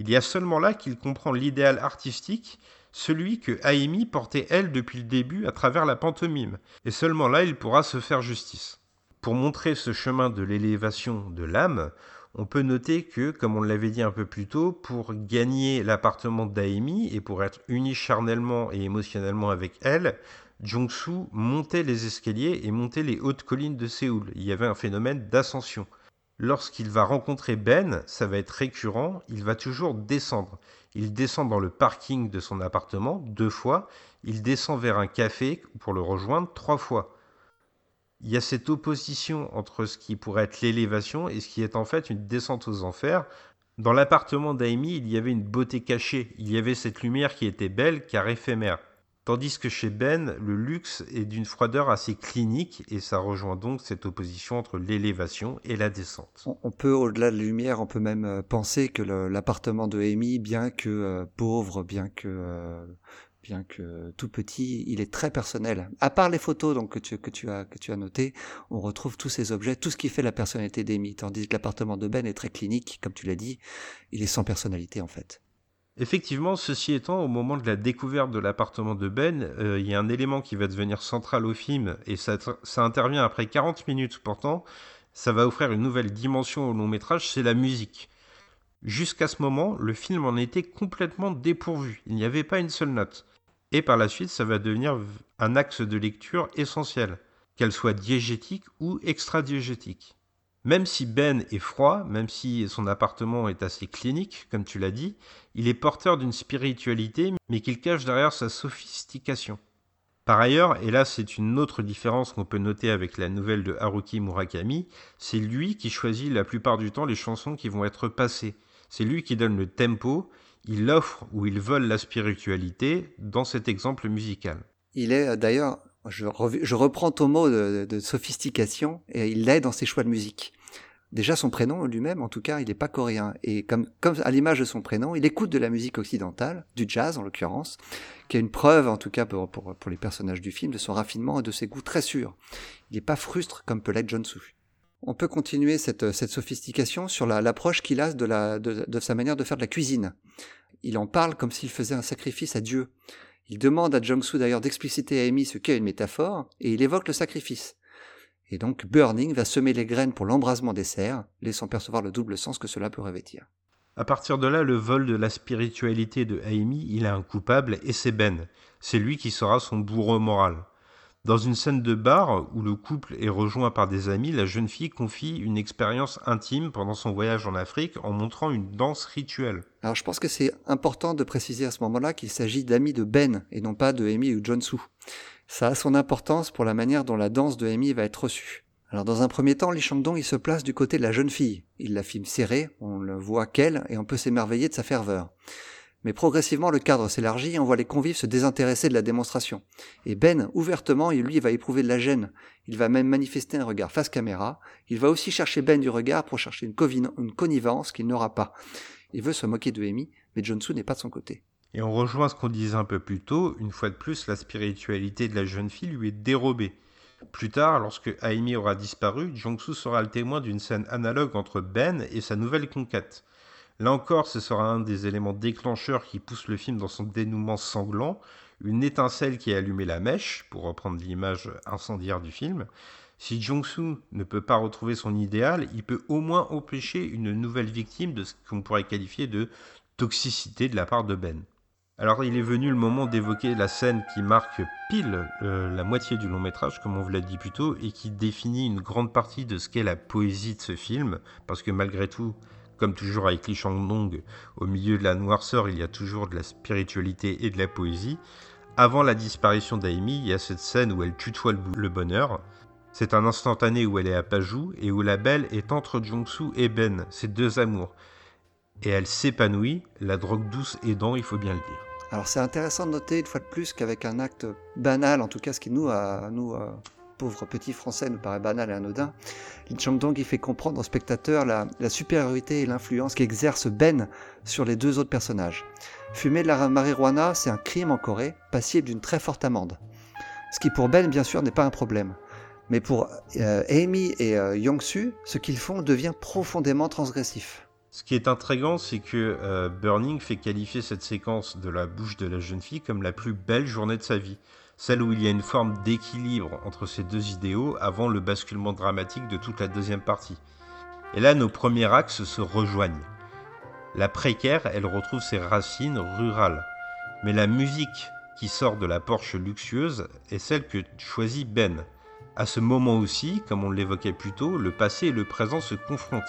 Il y a seulement là qu'il comprend l'idéal artistique celui que Amy portait elle depuis le début à travers la pantomime, et seulement là il pourra se faire justice. Pour montrer ce chemin de l'élévation de l'âme, on peut noter que, comme on l'avait dit un peu plus tôt, pour gagner l'appartement d'Amy et pour être uni charnellement et émotionnellement avec elle, Jong-soo montait les escaliers et montait les hautes collines de Séoul. Il y avait un phénomène d'ascension. Lorsqu'il va rencontrer Ben, ça va être récurrent, il va toujours descendre. Il descend dans le parking de son appartement deux fois, il descend vers un café pour le rejoindre trois fois. Il y a cette opposition entre ce qui pourrait être l'élévation et ce qui est en fait une descente aux enfers. Dans l'appartement d'Amy, il y avait une beauté cachée, il y avait cette lumière qui était belle car éphémère. Tandis que chez Ben, le luxe est d'une froideur assez clinique et ça rejoint donc cette opposition entre l'élévation et la descente. On peut, au-delà de la lumière, on peut même euh, penser que l'appartement de Amy, bien que euh, pauvre, bien que euh, bien que tout petit, il est très personnel. À part les photos donc que tu, que tu as que tu as notées, on retrouve tous ces objets, tout ce qui fait la personnalité d'Amy. Tandis que l'appartement de Ben est très clinique, comme tu l'as dit, il est sans personnalité en fait. Effectivement, ceci étant, au moment de la découverte de l'appartement de Ben, euh, il y a un élément qui va devenir central au film, et ça, ça intervient après 40 minutes pourtant, ça va offrir une nouvelle dimension au long métrage, c'est la musique. Jusqu'à ce moment, le film en était complètement dépourvu, il n'y avait pas une seule note. Et par la suite, ça va devenir un axe de lecture essentiel, qu'elle soit diégétique ou extra-diégétique. Même si Ben est froid, même si son appartement est assez clinique, comme tu l'as dit, il est porteur d'une spiritualité, mais qu'il cache derrière sa sophistication. Par ailleurs, et là c'est une autre différence qu'on peut noter avec la nouvelle de Haruki Murakami, c'est lui qui choisit la plupart du temps les chansons qui vont être passées. C'est lui qui donne le tempo, il offre ou il vole la spiritualité dans cet exemple musical. Il est euh, d'ailleurs, je, reprends ton mot de, de sophistication, et il l'est dans ses choix de musique. Déjà, son prénom lui-même, en tout cas, il n'est pas coréen. Et comme, comme à l'image de son prénom, il écoute de la musique occidentale, du jazz en l'occurrence, qui est une preuve, en tout cas pour, pour, pour, les personnages du film, de son raffinement et de ses goûts très sûrs. Il n'est pas frustre comme peut l'être John Soo. On peut continuer cette, cette sophistication sur l'approche qu'il a de, la, de, de sa manière de faire de la cuisine. Il en parle comme s'il faisait un sacrifice à Dieu. Il demande à Jong-soo d'ailleurs d'expliciter à Amy ce qu'est une métaphore, et il évoque le sacrifice. Et donc Burning va semer les graines pour l'embrasement des serres, laissant percevoir le double sens que cela peut revêtir. À partir de là, le vol de la spiritualité de Amy, il a un coupable et c'est Ben. C'est lui qui sera son bourreau moral. Dans une scène de bar où le couple est rejoint par des amis, la jeune fille confie une expérience intime pendant son voyage en Afrique en montrant une danse rituelle. Alors je pense que c'est important de préciser à ce moment-là qu'il s'agit d'amis de Ben et non pas de Amy ou John Soo ça a son importance pour la manière dont la danse de Amy va être reçue. Alors dans un premier temps, Lee Chang-dong il se place du côté de la jeune fille. Il la filme serrée, on le voit qu'elle, et on peut s'émerveiller de sa ferveur. Mais progressivement, le cadre s'élargit et on voit les convives se désintéresser de la démonstration. Et Ben, ouvertement, il, lui, va éprouver de la gêne. Il va même manifester un regard face caméra. Il va aussi chercher Ben du regard pour chercher une, connivence qu'il n'aura pas. Il veut se moquer de Amy, mais Soo n'est pas de son côté. Et on rejoint ce qu'on disait un peu plus tôt, une fois de plus, la spiritualité de la jeune fille lui est dérobée. Plus tard, lorsque Amy aura disparu, Jong-soo sera le témoin d'une scène analogue entre Ben et sa nouvelle conquête. Là encore, ce sera un des éléments déclencheurs qui pousse le film dans son dénouement sanglant, une étincelle qui a allumé la mèche, pour reprendre l'image incendiaire du film. Si Jong-soo ne peut pas retrouver son idéal, il peut au moins empêcher une nouvelle victime de ce qu'on pourrait qualifier de toxicité de la part de Ben. Alors il est venu le moment d'évoquer la scène qui marque pile euh, la moitié du long métrage, comme on vous l'a dit plus tôt, et qui définit une grande partie de ce qu'est la poésie de ce film, parce que malgré tout, comme toujours avec Lee Chang-dong, au milieu de la noirceur, il y a toujours de la spiritualité et de la poésie. Avant la disparition d'Amy, il y a cette scène où elle tutoie le bonheur. C'est un instantané où elle est à Pajou et où la belle est entre Jong-soo et Ben, ces deux amours. Et elle s'épanouit, la drogue douce aidant, il faut bien le dire. Alors c'est intéressant de noter une fois de plus qu'avec un acte banal, en tout cas ce qui nous, nous pauvres petits français, nous paraît banal et anodin, Lin Chang-dong il fait comprendre au spectateur la, supériorité et l'influence qu'exerce Ben sur les deux autres personnages. Fumer de la marijuana, c'est un crime en Corée, passible d'une très forte amende. Ce qui pour Ben, bien sûr, n'est pas un problème. Mais pour euh, Amy et euh, Yong-su, ce qu'ils font devient profondément transgressif. Ce qui est intriguant, c'est que euh, Burning fait qualifier cette séquence de la bouche de la jeune fille comme la plus belle journée de sa vie, celle où il y a une forme d'équilibre entre ces deux idéaux avant le basculement dramatique de toute la deuxième partie. Et là, nos premiers axes se rejoignent. La précaire, elle retrouve ses racines rurales, mais la musique qui sort de la Porsche luxueuse est celle que choisit Ben. À ce moment aussi, comme on l'évoquait plus tôt, le passé et le présent se confrontent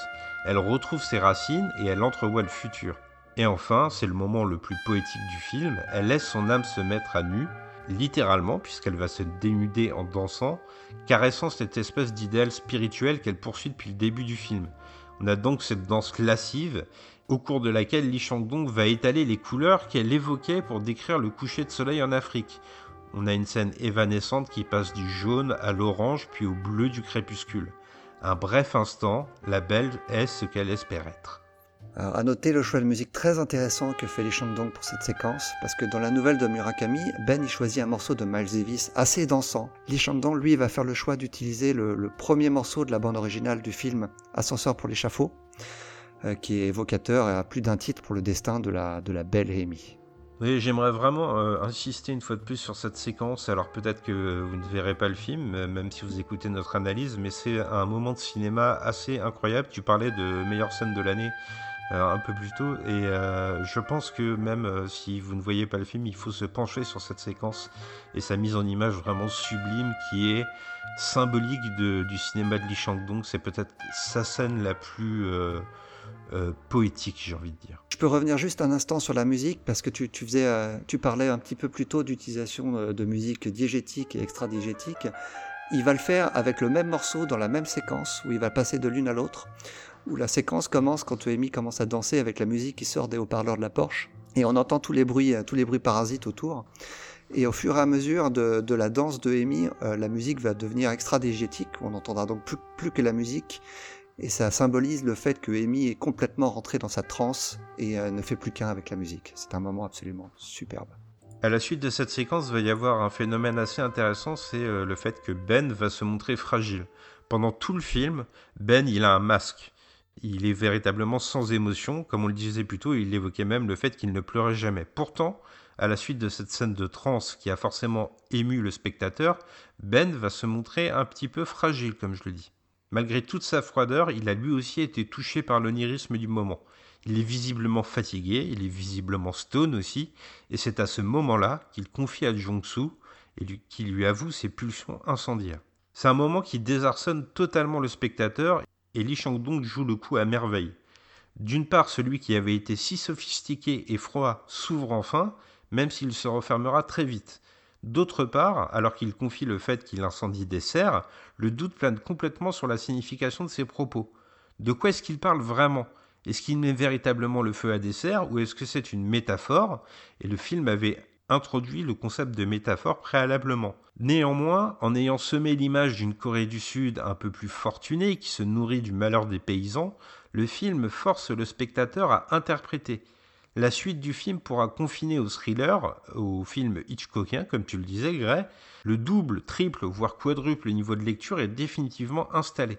elle retrouve ses racines et elle entrevoit le futur. Et enfin, c'est le moment le plus poétique du film, elle laisse son âme se mettre à nu, littéralement, puisqu'elle va se dénuder en dansant, caressant cette espèce d'idéal spirituel qu'elle poursuit depuis le début du film. On a donc cette danse lascive, au cours de laquelle Li Shangdong va étaler les couleurs qu'elle évoquait pour décrire le coucher de soleil en Afrique. On a une scène évanescente qui passe du jaune à l'orange puis au bleu du crépuscule. Un bref instant, la belle est ce qu'elle espère être. Alors, à noter le choix de musique très intéressant que fait Shandong pour cette séquence, parce que dans la nouvelle de Murakami, Ben y choisit un morceau de Miles assez dansant. Lee lui, va faire le choix d'utiliser le, premier morceau de la bande originale du film Ascenseur pour l'échafaud. qui est évocateur à plus d'un titre pour le destin de la, de la belle Amy. Oui, j'aimerais vraiment euh, insister une fois de plus sur cette séquence. Alors peut-être que vous ne verrez pas le film, euh, même si vous écoutez notre analyse, mais c'est un moment de cinéma assez incroyable. Tu parlais de meilleure scène de l'année euh, un peu plus tôt, et je pense que même si vous ne voyez pas le film, il faut se pencher sur cette séquence et sa mise en image vraiment sublime qui est symbolique du cinéma de Li Shangdong. C'est peut-être sa scène la plus poétique, j'ai envie de dire. Peux revenir juste un instant sur la musique parce que tu, faisais, euh, tu parlais un petit peu plus tôt d'utilisation euh, de musique diégétique et extra-diégétique. Il va le faire avec le même morceau dans la même séquence où il va passer de l'une à l'autre. Où la séquence commence quand Amy commence à danser avec la musique qui sort des haut-parleurs de la Porsche et on entend tous les bruits, tous les bruits parasites autour. Et au fur et à mesure de, la danse de Amy, la musique va devenir extra-diégétique. On n'entendra donc plus, plus que la musique et ça symbolise le fait que Amy est complètement rentrée dans sa transe et euh, ne fait plus qu'un avec la musique. C'est un moment absolument superbe. À la suite de cette séquence, va y avoir un phénomène assez intéressant, c'est euh, le fait que Ben va se montrer fragile. Pendant tout le film, Ben, il a un masque. Il est véritablement sans émotion, comme on le disait plus tôt, il évoquait même le fait qu'il ne pleurait jamais. Pourtant, à la suite de cette scène de transe qui a forcément ému le spectateur, Ben va se montrer un petit peu fragile, comme je le dis. Malgré toute sa froideur, il a lui aussi été touché par l'onirisme du moment. Il est visiblement fatigué, il est visiblement stone aussi, et c'est à ce moment-là qu'il confie à Jong-soo et qui lui avoue ses pulsions incendiaires. C'est un moment qui désarçonne totalement le spectateur, et Lee Chang-dong joue le coup à merveille. D'une part, celui qui avait été si sophistiqué et froid s'ouvre enfin, même s'il se refermera très vite. D'autre part, alors qu'il confie le fait qu'il incendie des serres, le doute plane complètement sur la signification de ses propos. De quoi est-ce qu'il parle vraiment? Est-ce qu'il met véritablement le feu à des ou est-ce que c'est une métaphore? Et le film avait introduit le concept de métaphore préalablement. Néanmoins, en ayant semé l'image d'une Corée du Sud un peu plus fortunée qui se nourrit du malheur des paysans, le film force le spectateur à interpréter. La suite du film pourra confiner au thriller, au film Hitchcockien, comme tu le disais, Gray. Le double, triple, voire quadruple niveau de lecture est définitivement installé.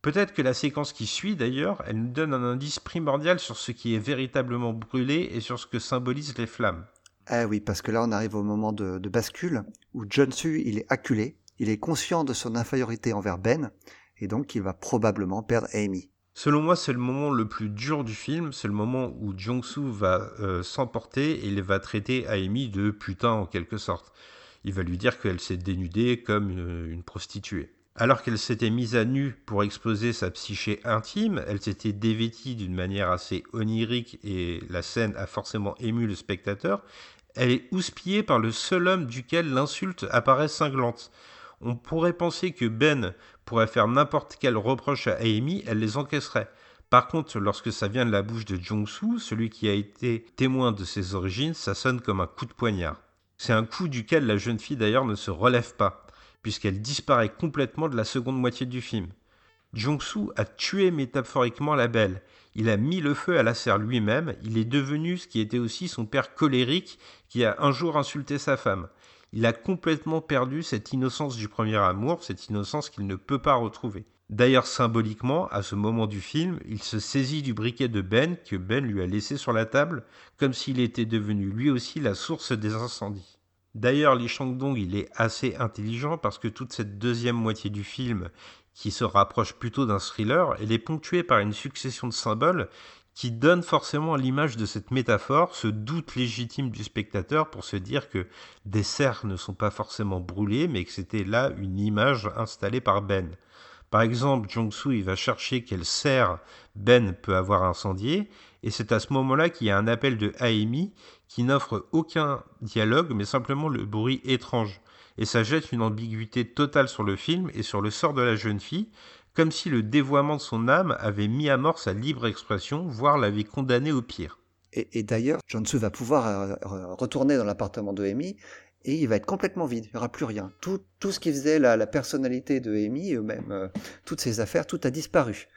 Peut-être que la séquence qui suit, d'ailleurs, elle nous donne un indice primordial sur ce qui est véritablement brûlé et sur ce que symbolisent les flammes. Ah oui, parce que là, on arrive au moment de, bascule où John Su, il est acculé, il est conscient de son infériorité envers Ben, et donc il va probablement perdre Amy. Selon moi, c'est le moment le plus dur du film. C'est le moment où Jong-soo va euh, s'emporter et il va traiter Amy de putain en quelque sorte. Il va lui dire qu'elle s'est dénudée comme une, une prostituée. Alors qu'elle s'était mise à nu pour exposer sa psyché intime, elle s'était dévêtie d'une manière assez onirique et la scène a forcément ému le spectateur. Elle est houspillée par le seul homme duquel l'insulte apparaît cinglante. On pourrait penser que Ben pourrait faire n'importe quel reproche à Amy, elle les encaisserait. Par contre, lorsque ça vient de la bouche de Jong-soo, celui qui a été témoin de ses origines, ça sonne comme un coup de poignard. C'est un coup duquel la jeune fille d'ailleurs ne se relève pas, puisqu'elle disparaît complètement de la seconde moitié du film. Jong-soo a tué métaphoriquement la belle. Il a mis le feu à la serre lui-même, il est devenu ce qui était aussi son père colérique qui a un jour insulté sa femme il a complètement perdu cette innocence du premier amour, cette innocence qu'il ne peut pas retrouver. D'ailleurs, symboliquement, à ce moment du film, il se saisit du briquet de Ben que Ben lui a laissé sur la table, comme s'il était devenu lui aussi la source des incendies. D'ailleurs, Li Shangdong, il est assez intelligent parce que toute cette deuxième moitié du film, qui se rapproche plutôt d'un thriller, elle est ponctuée par une succession de symboles qui donne forcément l'image de cette métaphore, ce doute légitime du spectateur pour se dire que des serres ne sont pas forcément brûlées, mais que c'était là une image installée par Ben. Par exemple, Jong-soo il va chercher quelle serre Ben peut avoir incendié, et c'est à ce moment-là qu'il y a un appel de Aemi qui n'offre aucun dialogue, mais simplement le bruit étrange. Et ça jette une ambiguïté totale sur le film et sur le sort de la jeune fille, comme si le dévoiement de son âme avait mis à mort sa libre expression, voire l'avait condamné au pire. Et, d'ailleurs, John-Soo va pouvoir euh, retourner dans l'appartement de Amy et il va être complètement vide, il n'y aura plus rien. Tout, tout ce qui faisait la, personnalité de Amy, même euh, toutes ses affaires, tout a disparu.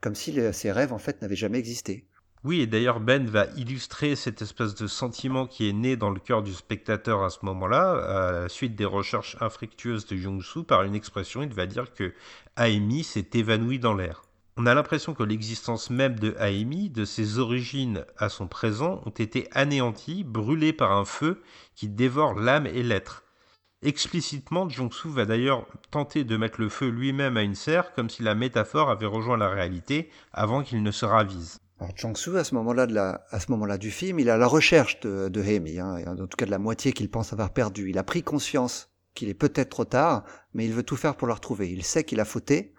Comme si ses rêves, en fait, n'avaient jamais existé. Oui, et d'ailleurs Ben va illustrer cette espèce de sentiment qui est né dans le cœur du spectateur à ce moment-là, à la suite des recherches infructueuses de Jung-soo, par une expression, il va dire que Amy s'est évanouie dans l'air. On a l'impression que l'existence même de Aemi, de ses origines à son présent, ont été anéanties, brûlées par un feu qui dévore l'âme et l'être. Explicitement, Jong-soo va d'ailleurs tenter de mettre le feu lui-même à une serre, comme si la métaphore avait rejoint la réalité avant qu'il ne se ravise. Alors Jong-soo, à ce moment-là moment du film, il est à la recherche de, de Hemi, hein, en tout cas de la moitié qu'il pense avoir perdu. Il a pris conscience qu'il est peut-être trop tard, mais il veut tout faire pour la retrouver. Il sait qu'il a fauté,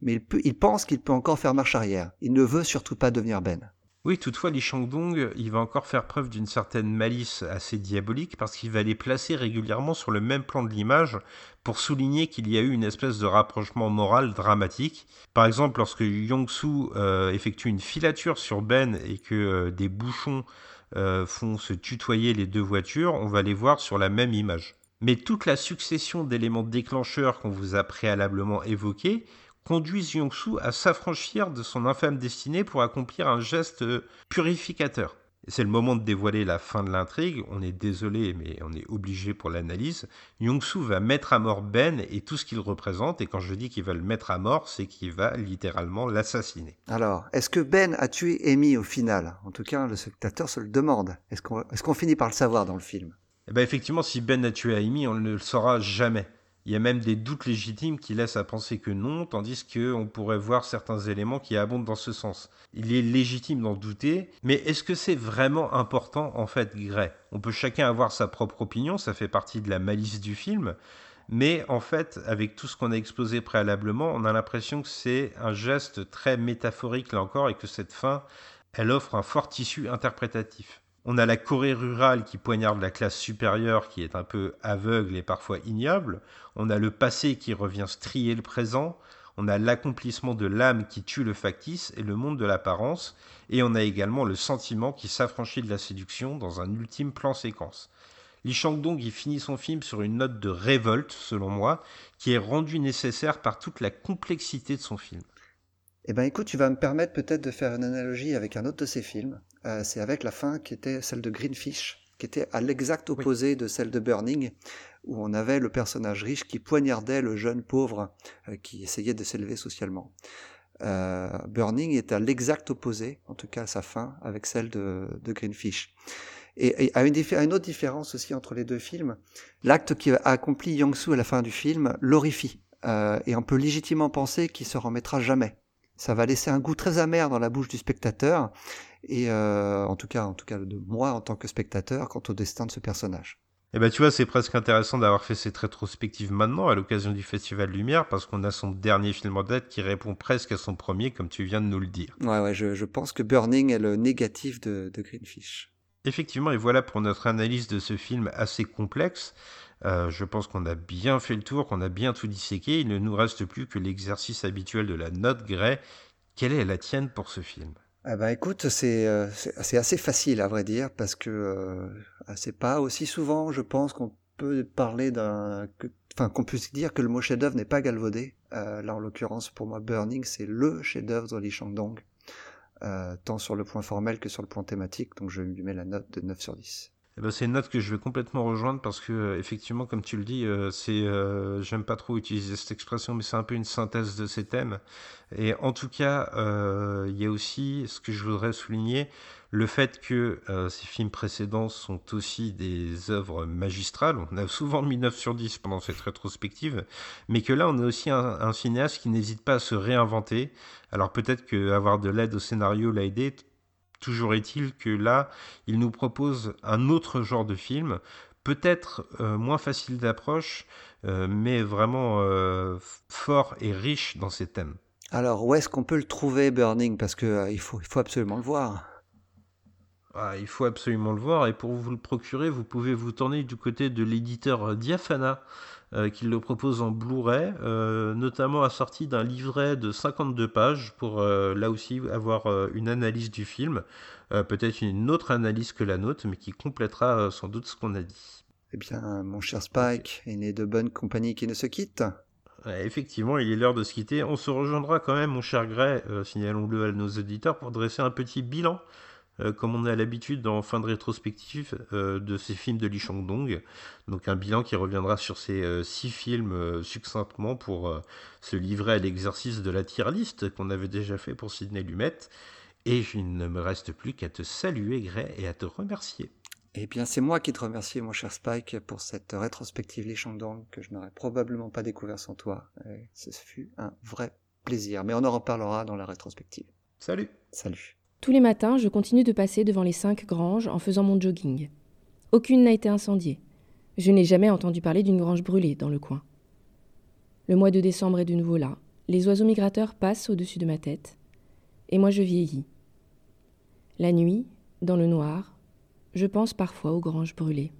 mais il, il pense qu'il peut encore faire marche arrière. Il ne veut surtout pas devenir Ben. Oui, toutefois, Li Shangdong, il va encore faire preuve d'une certaine malice assez diabolique parce qu'il va les placer régulièrement sur le même plan de l'image pour souligner qu'il y a eu une espèce de rapprochement moral dramatique. Par exemple, lorsque Yong-soo euh, effectue une filature sur Ben et que euh, des bouchons euh, font se tutoyer les deux voitures, on va les voir sur la même image. Mais toute la succession d'éléments déclencheurs qu'on vous a préalablement évoqués conduisent Yong-soo à s'affranchir de son infâme destinée pour accomplir un geste purificateur. C'est le moment de dévoiler la fin de l'intrigue. On est désolé, mais on est obligé pour l'analyse. Yong-soo va mettre à mort Ben et tout ce qu'il représente. Et quand je dis qu'il va le mettre à mort, c'est qu'il va littéralement l'assassiner. Alors, est-ce que Ben a tué Amy au final? En tout cas, le spectateur se le demande. Est-ce qu'on est finit par le savoir dans le film? Eh ben Effectivement, si Ben a tué Amy, on ne le saura jamais. Il y a même des doutes légitimes qui laissent à penser que non, tandis qu'on pourrait voir certains éléments qui abondent dans ce sens. Il est légitime d'en douter, mais est-ce que c'est vraiment important en fait, Gray? On peut chacun avoir sa propre opinion, ça fait partie de la malice du film, mais en fait, avec tout ce qu'on a exposé préalablement, on a l'impression que c'est un geste très métaphorique là encore et que cette fin, elle offre un fort tissu interprétatif. On a la Corée rurale qui poignarde la classe supérieure qui est un peu aveugle et parfois ignoble. On a le passé qui revient strier le présent. On a l'accomplissement de l'âme qui tue le factice et le monde de l'apparence. Et on a également le sentiment qui s'affranchit de la séduction dans un ultime plan séquence. Lee Chang-dong y finit son film sur une note de révolte, selon moi, qui est rendue nécessaire par toute la complexité de son film. Eh ben écoute, tu vas me permettre peut-être de faire une analogie avec un autre de ses films. Euh, c'est avec la fin qui était celle de Greenfish, qui était à l'exact opposé de celle de Burning, où on avait le personnage riche qui poignardait le jeune pauvre euh, qui essayait de s'élever socialement. Euh, Burning est à l'exact opposé, en tout cas à sa fin, avec celle de, de Greenfish. Et, à, une, une, autre différence aussi entre les deux films, l'acte qui a accompli Yang-soo à la fin du film l'horrifie. et on peut légitimement penser qu'il se remettra jamais ça va laisser un goût très amer dans la bouche du spectateur et euh, en tout cas en tout cas de moi en tant que spectateur quant au destin de ce personnage. Eh ben tu vois, c'est presque intéressant d'avoir fait cette rétrospective maintenant à l'occasion du Festival Lumière parce qu'on a son dernier film en date qui répond presque à son premier, comme tu viens de nous le dire. Ouais, ouais, je, je pense que Burning est le négatif de, de Greenfish. Effectivement, et voilà pour notre analyse de ce film assez complexe. Euh, je pense qu'on a bien fait le tour, qu'on a bien tout disséqué. Il ne nous reste plus que l'exercice habituel de la note Gray. Quelle est la tienne pour ce film? Eh ben, écoute, euh, c'est assez facile à vrai dire parce que euh, c'est pas aussi souvent, je pense, qu'on peut parler d'un, enfin qu'on puisse dire que le mot chef-d'œuvre n'est pas galvaudé. là, en l'occurrence, pour moi, Burning, c'est le chef-d'œuvre de Li Shangdong, tant sur le point formel que sur le point thématique. Donc, je lui mets la note de 9 sur 10. Eh ben, c'est une note que je vais complètement rejoindre parce que euh, effectivement, comme tu le dis, euh, c'est, euh, j'aime pas trop utiliser cette expression, mais c'est un peu une synthèse de ces thèmes. Et en tout cas, il y a aussi ce que je voudrais souligner, le fait que ces films précédents sont aussi des œuvres magistrales. On a [LAUGHS] souvent mis 9 sur 10 pendant cette rétrospective, mais que là, on a aussi un, un cinéaste qui n'hésite pas à se réinventer. Alors peut-être qu'avoir de l'aide au scénario l'a aidé Toujours est-il que là, il nous propose un autre genre de film, peut-être euh, moins facile d'approche, euh, mais vraiment euh, fort et riche dans ses thèmes. Alors, où est-ce qu'on peut le trouver, Burning? Parce qu'il il, faut, il faut absolument le voir. Ah, il faut absolument le voir, et pour vous le procurer, vous pouvez vous tourner du côté de l'éditeur Diafana, euh, qui le propose en Blu-ray, euh, notamment assorti d'un livret de 52 pages pour euh, là aussi avoir une analyse du film, peut-être une autre analyse que la nôtre, mais qui complétera sans doute ce qu'on a dit. Eh bien, mon cher Spike, il n'est de bonne compagnie qui ne se quitte. Effectivement, il est l'heure de se quitter. On se rejoindra quand même, mon cher Gray, signalons-le à nos auditeurs, pour dresser un petit bilan euh, comme on a l'habitude en fin de rétrospective euh, de ces films de Lee Chang-dong. Donc un bilan qui reviendra sur ces euh, six films succinctement pour se livrer à l'exercice de la tier list qu'on avait déjà fait pour Sidney Lumet. Et il ne me reste plus qu'à te saluer, Gray, et à te remercier. Eh bien, c'est moi qui te remercie, mon cher Spike, pour cette rétrospective Lee Chang-dong que je n'aurais probablement pas découvert sans toi. Et ce fut un vrai plaisir. Mais on en reparlera dans la rétrospective. Salut. Salut. Tous les matins, je continue de passer devant les cinq granges en faisant mon jogging. Aucune n'a été incendiée. Je n'ai jamais entendu parler d'une grange brûlée dans le coin. Le mois de décembre est de nouveau là. Les oiseaux migrateurs passent au-dessus de ma tête. Et moi je vieillis. La nuit, dans le noir, je pense parfois aux granges brûlées.